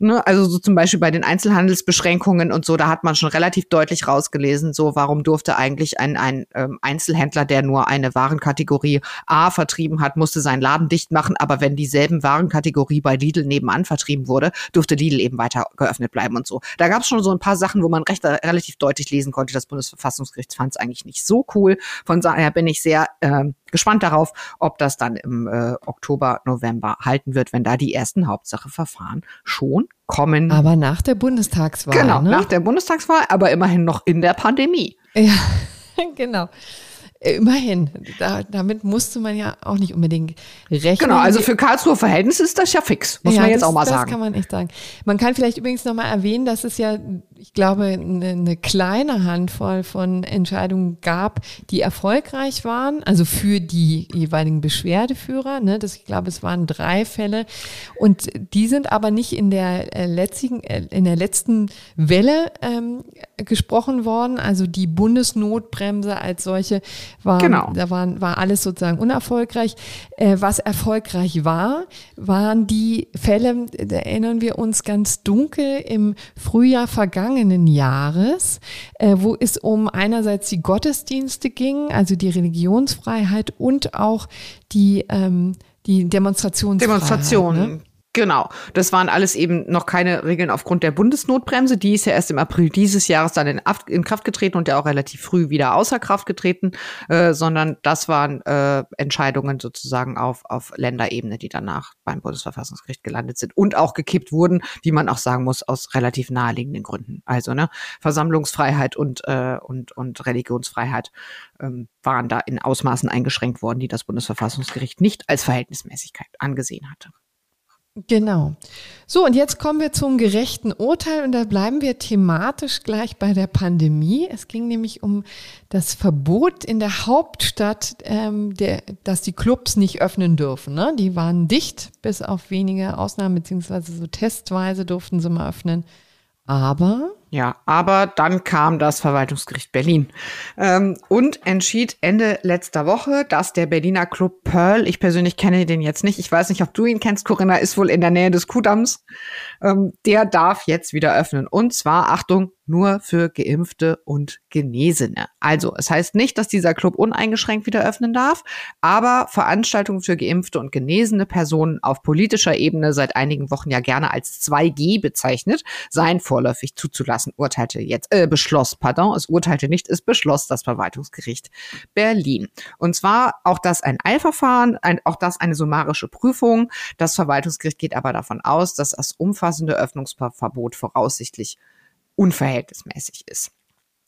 Ne? Also so zum Beispiel bei den Einzelhandelsbeschränkungen und so, da hat man schon relativ deutlich rausgelesen, so warum durfte eigentlich ein, ein ähm, Einzelhändler, der nur eine Warenkategorie A vertrieben hat, musste seinen Laden dicht machen, aber wenn dieselben Warenkategorie bei Lidl nebenan vertrieben wurde, durfte Lidl eben weiter geöffnet bleiben und so. Da gab es schon so ein paar Sachen, wo man recht relativ deutlich lesen konnte, das Bundesverfassungsgericht fand es eigentlich nicht so cool. Von daher bin ich sehr äh, gespannt darauf, ob das dann im äh, Oktober, November halten wird, wenn da die ersten Hauptsacheverfahren schon kommen. Aber nach der Bundestagswahl. Genau, ne? nach der Bundestagswahl, aber immerhin noch in der Pandemie. Ja, genau. Immerhin, da, damit musste man ja auch nicht unbedingt rechnen. Genau, also für Karlsruher Verhältnisse ist das ja fix, muss ja, man jetzt das, auch mal sagen. Das kann man echt sagen. Man kann vielleicht übrigens nochmal erwähnen, dass es ja, ich glaube, eine, eine kleine Handvoll von Entscheidungen gab, die erfolgreich waren, also für die jeweiligen Beschwerdeführer. Ne, das, ich glaube, es waren drei Fälle. Und die sind aber nicht in der äh, letzten, äh, in der letzten Welle ähm, gesprochen worden. Also die Bundesnotbremse als solche war, genau. da waren, war alles sozusagen unerfolgreich. Äh, was erfolgreich war, waren die Fälle, da erinnern wir uns ganz dunkel im Frühjahr vergangenen Jahres, äh, wo es um einerseits die Gottesdienste ging, also die Religionsfreiheit und auch die, ähm, die Demonstrationsfreiheit. Demonstrationen. Ne? Genau, das waren alles eben noch keine Regeln aufgrund der Bundesnotbremse. Die ist ja erst im April dieses Jahres dann in, in Kraft getreten und ja auch relativ früh wieder außer Kraft getreten, äh, sondern das waren äh, Entscheidungen sozusagen auf, auf Länderebene, die danach beim Bundesverfassungsgericht gelandet sind und auch gekippt wurden, wie man auch sagen muss, aus relativ naheliegenden Gründen. Also ne, Versammlungsfreiheit und, äh, und, und Religionsfreiheit ähm, waren da in Ausmaßen eingeschränkt worden, die das Bundesverfassungsgericht nicht als Verhältnismäßigkeit angesehen hatte. Genau. So, und jetzt kommen wir zum gerechten Urteil und da bleiben wir thematisch gleich bei der Pandemie. Es ging nämlich um das Verbot in der Hauptstadt, ähm, der, dass die Clubs nicht öffnen dürfen. Ne? Die waren dicht, bis auf wenige Ausnahmen, beziehungsweise so testweise durften sie mal öffnen. Aber ja, aber dann kam das Verwaltungsgericht Berlin ähm, und entschied Ende letzter Woche, dass der Berliner Club Pearl, ich persönlich kenne den jetzt nicht, ich weiß nicht, ob du ihn kennst, Corinna, ist wohl in der Nähe des Kuhdamms, ähm, der darf jetzt wieder öffnen. Und zwar, Achtung, nur für Geimpfte und Genesene. Also, es heißt nicht, dass dieser Club uneingeschränkt wieder öffnen darf, aber Veranstaltungen für Geimpfte und genesene Personen auf politischer Ebene seit einigen Wochen ja gerne als 2G bezeichnet, seien vorläufig zuzulassen, urteilte jetzt, äh, beschloss, pardon, es urteilte nicht, es beschloss das Verwaltungsgericht Berlin. Und zwar auch das ein Eilverfahren, ein, auch das eine summarische Prüfung. Das Verwaltungsgericht geht aber davon aus, dass das umfassende Öffnungsverbot voraussichtlich unverhältnismäßig ist.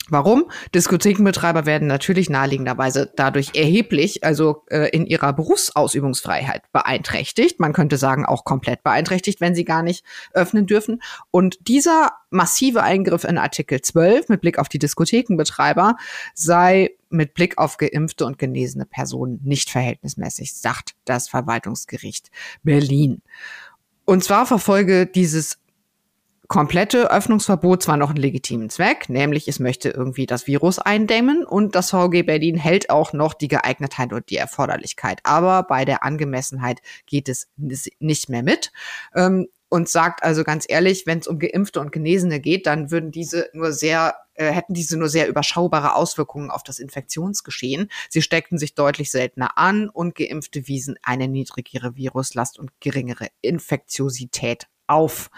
Warum? Diskothekenbetreiber werden natürlich naheliegenderweise dadurch erheblich, also äh, in ihrer Berufsausübungsfreiheit beeinträchtigt. Man könnte sagen, auch komplett beeinträchtigt, wenn sie gar nicht öffnen dürfen. Und dieser massive Eingriff in Artikel 12 mit Blick auf die Diskothekenbetreiber sei mit Blick auf geimpfte und genesene Personen nicht verhältnismäßig, sagt das Verwaltungsgericht Berlin. Und zwar verfolge dieses komplette Öffnungsverbot zwar noch einen legitimen Zweck, nämlich es möchte irgendwie das Virus eindämmen und das VG Berlin hält auch noch die Geeignetheit und die Erforderlichkeit. Aber bei der Angemessenheit geht es nicht mehr mit. Ähm, und sagt also ganz ehrlich, wenn es um Geimpfte und Genesene geht, dann würden diese nur sehr äh, hätten diese nur sehr überschaubare Auswirkungen auf das Infektionsgeschehen. Sie steckten sich deutlich seltener an und Geimpfte wiesen eine niedrigere Viruslast und geringere Infektiosität auf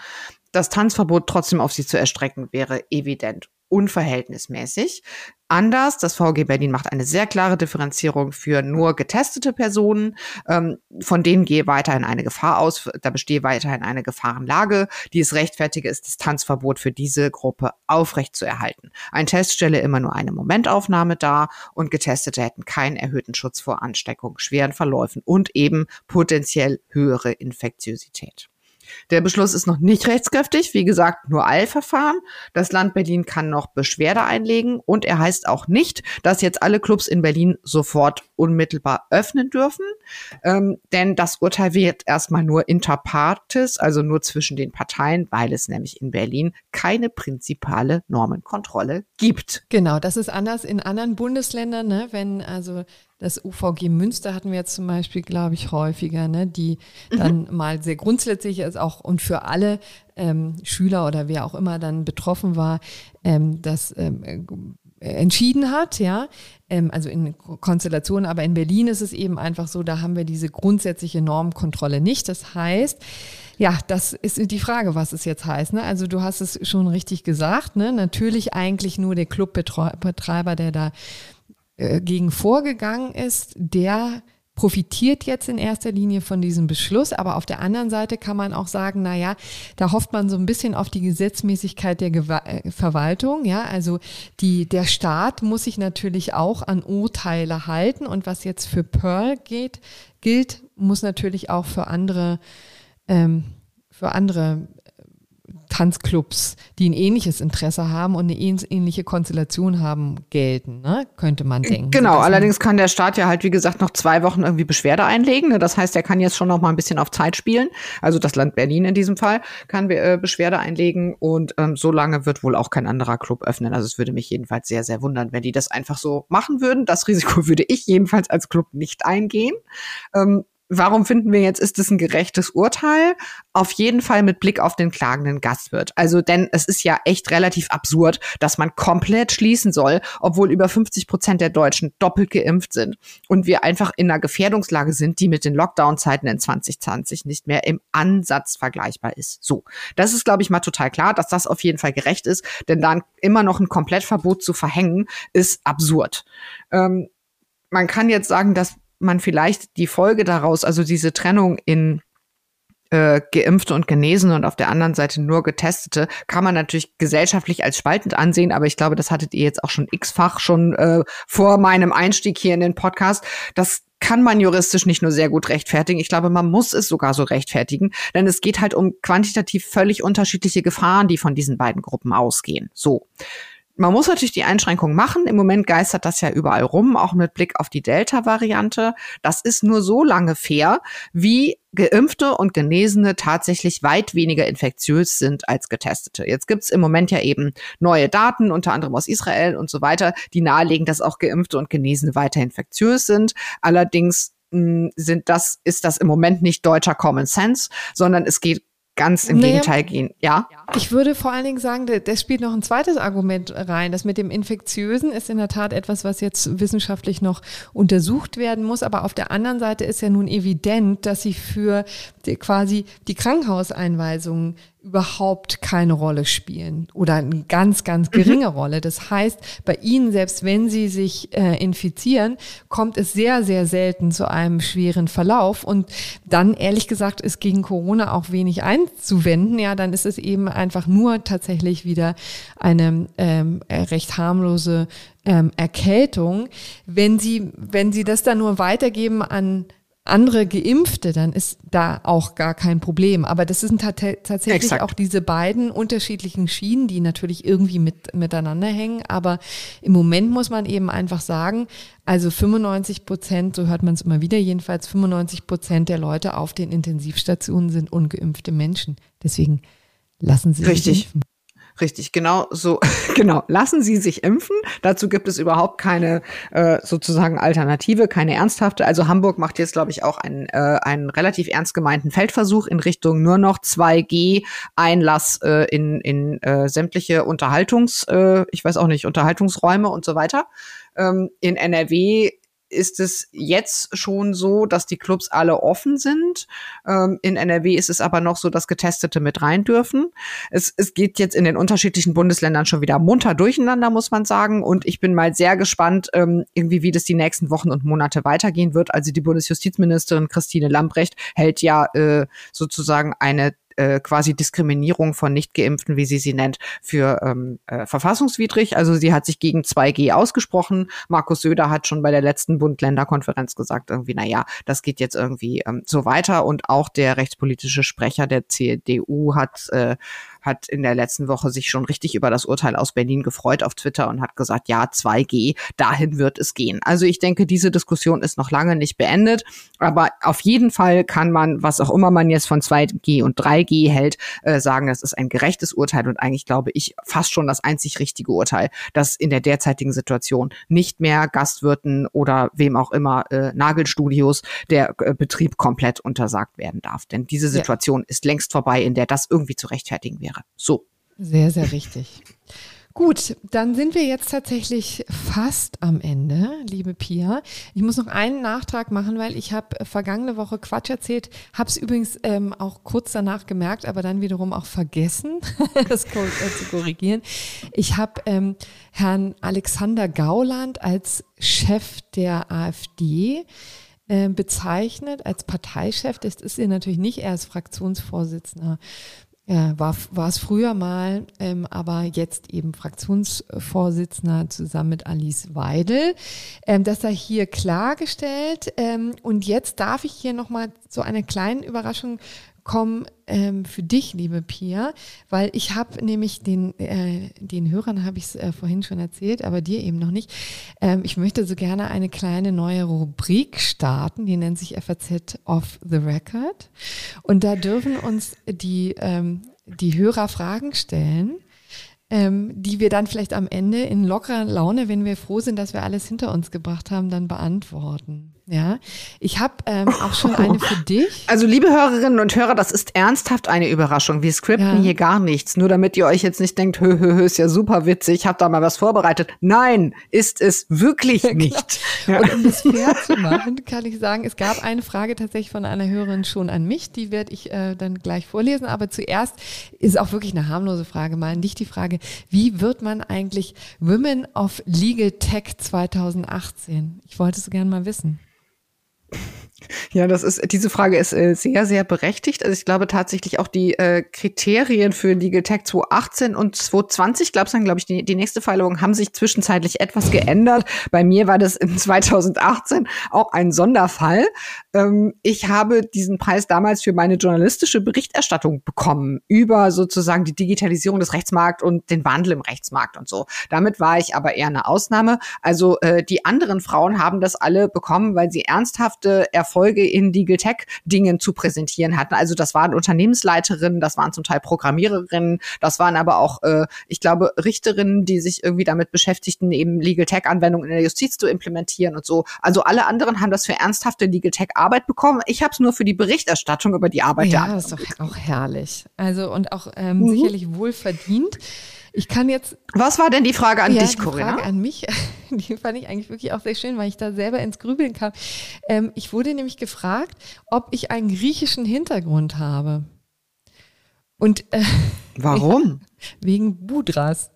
das Tanzverbot trotzdem auf sie zu erstrecken, wäre evident unverhältnismäßig. anders. Das VG Berlin macht eine sehr klare Differenzierung für nur getestete Personen. Ähm, von denen gehe weiterhin eine Gefahr aus. Da bestehe weiterhin eine Gefahrenlage, die es rechtfertige, ist das Tanzverbot für diese Gruppe aufrechtzuerhalten. Ein Test stelle immer nur eine Momentaufnahme dar und Getestete hätten keinen erhöhten Schutz vor Ansteckung, schweren Verläufen und eben potenziell höhere Infektiosität. Der Beschluss ist noch nicht rechtskräftig, wie gesagt, nur Eilverfahren. Das Land Berlin kann noch Beschwerde einlegen und er heißt auch nicht, dass jetzt alle Clubs in Berlin sofort unmittelbar öffnen dürfen, ähm, denn das Urteil wird erstmal nur inter partes, also nur zwischen den Parteien, weil es nämlich in Berlin keine prinzipale Normenkontrolle gibt. Genau, das ist anders in anderen Bundesländern, ne? wenn also das UVG Münster hatten wir jetzt zum Beispiel, glaube ich, häufiger, ne, die mhm. dann mal sehr grundsätzlich ist auch und für alle ähm, Schüler oder wer auch immer dann betroffen war, ähm, das ähm, äh, entschieden hat, ja, ähm, also in Konstellationen, aber in Berlin ist es eben einfach so, da haben wir diese grundsätzliche Normkontrolle nicht. Das heißt, ja, das ist die Frage, was es jetzt heißt. Ne? Also du hast es schon richtig gesagt. Ne? Natürlich eigentlich nur der Clubbetreiber, der da äh, gegen vorgegangen ist, der profitiert jetzt in erster Linie von diesem Beschluss, aber auf der anderen Seite kann man auch sagen, na ja, da hofft man so ein bisschen auf die Gesetzmäßigkeit der Gew äh, Verwaltung, ja, also die der Staat muss sich natürlich auch an Urteile halten. Und was jetzt für Pearl geht, gilt, muss natürlich auch für andere ähm, für andere Tanzclubs, die ein ähnliches Interesse haben und eine ähnliche Konstellation haben, gelten, ne? könnte man denken. Genau, allerdings kann der Staat ja halt, wie gesagt, noch zwei Wochen irgendwie Beschwerde einlegen. Ne? Das heißt, er kann jetzt schon noch mal ein bisschen auf Zeit spielen. Also das Land Berlin in diesem Fall kann äh, Beschwerde einlegen und ähm, so lange wird wohl auch kein anderer Club öffnen. Also es würde mich jedenfalls sehr, sehr wundern, wenn die das einfach so machen würden. Das Risiko würde ich jedenfalls als Club nicht eingehen. Ähm, Warum finden wir jetzt, ist es ein gerechtes Urteil? Auf jeden Fall mit Blick auf den klagenden Gastwirt. Also, denn es ist ja echt relativ absurd, dass man komplett schließen soll, obwohl über 50 Prozent der Deutschen doppelt geimpft sind und wir einfach in einer Gefährdungslage sind, die mit den Lockdown-Zeiten in 2020 nicht mehr im Ansatz vergleichbar ist. So. Das ist, glaube ich, mal total klar, dass das auf jeden Fall gerecht ist, denn dann immer noch ein Komplettverbot zu verhängen, ist absurd. Ähm, man kann jetzt sagen, dass man vielleicht die Folge daraus, also diese Trennung in äh, Geimpfte und Genesene und auf der anderen Seite nur Getestete, kann man natürlich gesellschaftlich als spaltend ansehen, aber ich glaube, das hattet ihr jetzt auch schon x-fach schon äh, vor meinem Einstieg hier in den Podcast. Das kann man juristisch nicht nur sehr gut rechtfertigen, ich glaube, man muss es sogar so rechtfertigen, denn es geht halt um quantitativ völlig unterschiedliche Gefahren, die von diesen beiden Gruppen ausgehen. So man muss natürlich die Einschränkung machen. Im Moment geistert das ja überall rum, auch mit Blick auf die Delta-Variante. Das ist nur so lange fair, wie Geimpfte und Genesene tatsächlich weit weniger infektiös sind als Getestete. Jetzt gibt's im Moment ja eben neue Daten, unter anderem aus Israel und so weiter, die nahelegen, dass auch Geimpfte und Genesene weiter infektiös sind. Allerdings hm, sind das, ist das im Moment nicht deutscher Common Sense, sondern es geht ganz im naja, Gegenteil gehen. Ja. Ich würde vor allen Dingen sagen, das spielt noch ein zweites Argument rein. Das mit dem Infektiösen ist in der Tat etwas, was jetzt wissenschaftlich noch untersucht werden muss. Aber auf der anderen Seite ist ja nun evident, dass sie für die, quasi die Krankenhauseinweisungen überhaupt keine Rolle spielen oder eine ganz, ganz geringe mhm. Rolle. Das heißt, bei Ihnen, selbst wenn Sie sich äh, infizieren, kommt es sehr, sehr selten zu einem schweren Verlauf. Und dann, ehrlich gesagt, ist gegen Corona auch wenig einzuwenden. Ja, dann ist es eben einfach nur tatsächlich wieder eine ähm, recht harmlose ähm, Erkältung. Wenn Sie, wenn Sie das dann nur weitergeben an andere Geimpfte, dann ist da auch gar kein Problem. Aber das sind tatsächlich Exakt. auch diese beiden unterschiedlichen Schienen, die natürlich irgendwie mit, miteinander hängen. Aber im Moment muss man eben einfach sagen, also 95 Prozent, so hört man es immer wieder, jedenfalls 95 Prozent der Leute auf den Intensivstationen sind ungeimpfte Menschen. Deswegen lassen Sie Richtig. sich impfen. Richtig, genau so, genau. Lassen Sie sich impfen. Dazu gibt es überhaupt keine äh, sozusagen Alternative, keine ernsthafte. Also Hamburg macht jetzt, glaube ich, auch einen, äh, einen relativ ernst gemeinten Feldversuch in Richtung nur noch 2G-Einlass äh, in, in äh, sämtliche Unterhaltungs, äh, ich weiß auch nicht, Unterhaltungsräume und so weiter. Ähm, in NRW ist es jetzt schon so, dass die Clubs alle offen sind. Ähm, in NRW ist es aber noch so, dass Getestete mit rein dürfen. Es, es geht jetzt in den unterschiedlichen Bundesländern schon wieder munter durcheinander, muss man sagen. Und ich bin mal sehr gespannt, ähm, irgendwie, wie das die nächsten Wochen und Monate weitergehen wird. Also die Bundesjustizministerin Christine Lambrecht hält ja äh, sozusagen eine äh, quasi Diskriminierung von Nichtgeimpften, wie sie sie nennt, für ähm, äh, verfassungswidrig. Also sie hat sich gegen 2G ausgesprochen. Markus Söder hat schon bei der letzten Bund-Länder-Konferenz gesagt, irgendwie, na ja, das geht jetzt irgendwie ähm, so weiter. Und auch der rechtspolitische Sprecher der CDU hat äh, hat in der letzten Woche sich schon richtig über das Urteil aus Berlin gefreut auf Twitter und hat gesagt, ja, 2G, dahin wird es gehen. Also ich denke, diese Diskussion ist noch lange nicht beendet, aber auf jeden Fall kann man, was auch immer man jetzt von 2G und 3G hält, äh, sagen, das ist ein gerechtes Urteil und eigentlich glaube ich fast schon das einzig richtige Urteil, dass in der derzeitigen Situation nicht mehr Gastwirten oder wem auch immer äh, Nagelstudios der äh, Betrieb komplett untersagt werden darf. Denn diese Situation ja. ist längst vorbei, in der das irgendwie zu rechtfertigen wäre. So. Sehr, sehr richtig. Gut, dann sind wir jetzt tatsächlich fast am Ende, liebe Pia. Ich muss noch einen Nachtrag machen, weil ich habe vergangene Woche Quatsch erzählt, habe es übrigens ähm, auch kurz danach gemerkt, aber dann wiederum auch vergessen, das äh, zu korrigieren. Ich habe ähm, Herrn Alexander Gauland als Chef der AfD äh, bezeichnet, als Parteichef. Das ist er natürlich nicht, er ist Fraktionsvorsitzender ja, war, war es früher mal, ähm, aber jetzt eben Fraktionsvorsitzender zusammen mit Alice Weidel. Ähm, das sei hier klargestellt. Ähm, und jetzt darf ich hier nochmal so eine kleine Überraschung kommen ähm, für dich, liebe Pia, weil ich habe nämlich den, äh, den Hörern habe ich es äh, vorhin schon erzählt, aber dir eben noch nicht. Ähm, ich möchte so gerne eine kleine neue Rubrik starten, die nennt sich FAZ Off the Record. Und da dürfen uns die, ähm, die Hörer Fragen stellen ähm, die wir dann vielleicht am Ende in lockerer Laune, wenn wir froh sind, dass wir alles hinter uns gebracht haben, dann beantworten. Ja, ich habe ähm, auch schon eine für dich. Also liebe Hörerinnen und Hörer, das ist ernsthaft eine Überraschung. Wir skripten ja. hier gar nichts, nur damit ihr euch jetzt nicht denkt, hö, hö, hö, ist ja super witzig, ich habe da mal was vorbereitet. Nein, ist es wirklich ja, nicht. Ja. Und um das fair zu machen, kann ich sagen, es gab eine Frage tatsächlich von einer Hörerin schon an mich, die werde ich äh, dann gleich vorlesen. Aber zuerst ist auch wirklich eine harmlose Frage mal an dich die Frage, wie wird man eigentlich Women of Legal Tech 2018? Ich wollte es gerne mal wissen. Ja, das ist, diese Frage ist äh, sehr, sehr berechtigt. Also ich glaube tatsächlich auch die äh, Kriterien für Legal Tech 2018 und 2020, glaubst du, glaube ich, die, die nächste Verlobung haben sich zwischenzeitlich etwas geändert. Bei mir war das in 2018 auch ein Sonderfall. Ähm, ich habe diesen Preis damals für meine journalistische Berichterstattung bekommen über sozusagen die Digitalisierung des Rechtsmarkts und den Wandel im Rechtsmarkt und so. Damit war ich aber eher eine Ausnahme. Also äh, die anderen Frauen haben das alle bekommen, weil sie ernsthafte Erfolge in Legal Tech Dingen zu präsentieren hatten. Also das waren Unternehmensleiterinnen, das waren zum Teil Programmiererinnen, das waren aber auch, äh, ich glaube, Richterinnen, die sich irgendwie damit beschäftigten, eben Legal Tech Anwendungen in der Justiz zu implementieren und so. Also alle anderen haben das für ernsthafte Legal Tech Arbeit bekommen. Ich habe es nur für die Berichterstattung über die Arbeit ja, der anderen. Ja, ist doch auch herrlich. Also und auch ähm, mhm. sicherlich wohl verdient. Ich kann jetzt. Was war denn die Frage an ja, dich, Corinna? Die Frage an mich, die fand ich eigentlich wirklich auch sehr schön, weil ich da selber ins Grübeln kam. Ähm, ich wurde nämlich gefragt, ob ich einen griechischen Hintergrund habe. Und äh, warum? Wegen Budras.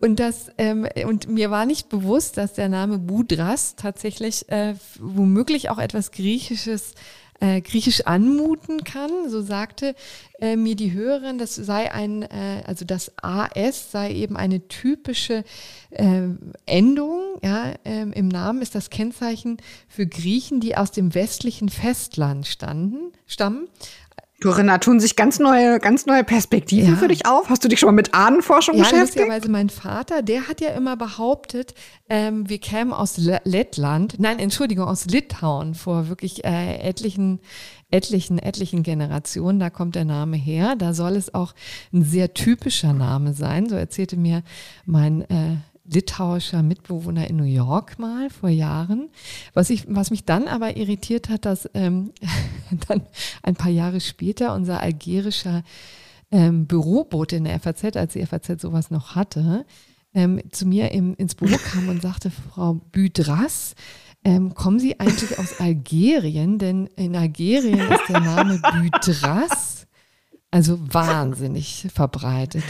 Und das ähm, und mir war nicht bewusst, dass der Name Budras tatsächlich äh, womöglich auch etwas Griechisches äh, griechisch anmuten kann. So sagte äh, mir die Hörerin, das sei ein, äh, also das AS sei eben eine typische äh, Endung. Ja, ähm, Im Namen ist das Kennzeichen für Griechen, die aus dem westlichen Festland standen, stammen. Corinna, tun sich ganz neue, ganz neue Perspektiven ja. für dich auf? Hast du dich schon mal mit Ahnenforschung ja, beschäftigt? Ja, lustigerweise mein Vater, der hat ja immer behauptet, ähm, wir kämen aus Lettland, nein, Entschuldigung, aus Litauen vor wirklich äh, etlichen, etlichen, etlichen Generationen. Da kommt der Name her. Da soll es auch ein sehr typischer Name sein. So erzählte mir mein äh, litauischer Mitbewohner in New York mal vor Jahren. Was, ich, was mich dann aber irritiert hat, dass ähm, dann ein paar Jahre später unser algerischer ähm, Bürobote in der FAZ, als die FAZ sowas noch hatte, ähm, zu mir im, ins Büro kam und sagte, Frau Büdras, Ähm, kommen Sie eigentlich aus Algerien? Denn in Algerien ist der Name Büdras also wahnsinnig verbreitet.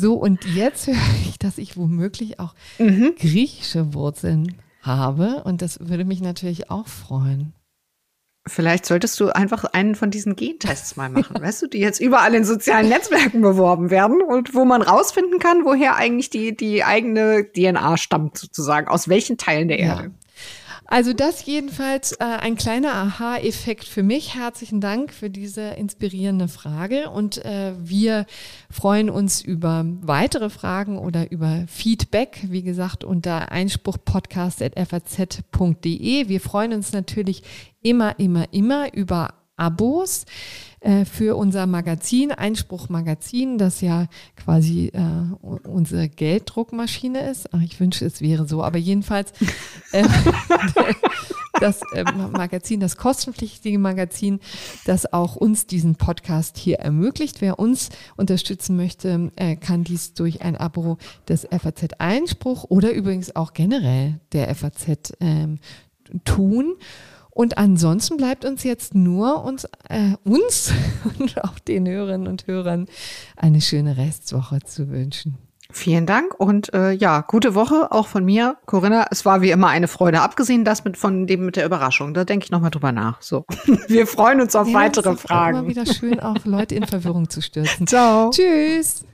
So, und jetzt höre ich, dass ich womöglich auch mhm. griechische Wurzeln habe. Und das würde mich natürlich auch freuen. Vielleicht solltest du einfach einen von diesen Gentests mal machen, weißt du, die jetzt überall in sozialen Netzwerken beworben werden und wo man rausfinden kann, woher eigentlich die, die eigene DNA stammt, sozusagen, aus welchen Teilen der Erde. Also das jedenfalls äh, ein kleiner Aha-Effekt für mich. Herzlichen Dank für diese inspirierende Frage und äh, wir freuen uns über weitere Fragen oder über Feedback, wie gesagt, unter einspruchpodcast.faz.de. Wir freuen uns natürlich immer, immer, immer über Abos äh, für unser Magazin, Einspruch Magazin, das ja quasi äh, unsere Gelddruckmaschine ist. Ach, ich wünsche, es wäre so, aber jedenfalls äh, das äh, Magazin, das kostenpflichtige Magazin, das auch uns diesen Podcast hier ermöglicht. Wer uns unterstützen möchte, äh, kann dies durch ein Abo des FAZ Einspruch oder übrigens auch generell der FAZ ähm, tun. Und ansonsten bleibt uns jetzt nur uns, äh, uns und auch den Hörerinnen und Hörern eine schöne Restwoche zu wünschen. Vielen Dank und äh, ja, gute Woche auch von mir, Corinna. Es war wie immer eine Freude, abgesehen das mit von dem mit der Überraschung. Da denke ich noch mal drüber nach. So, wir freuen uns auf ja, weitere es ist Fragen. Immer wieder schön, auch Leute in Verwirrung zu stürzen. Ciao. Tschüss.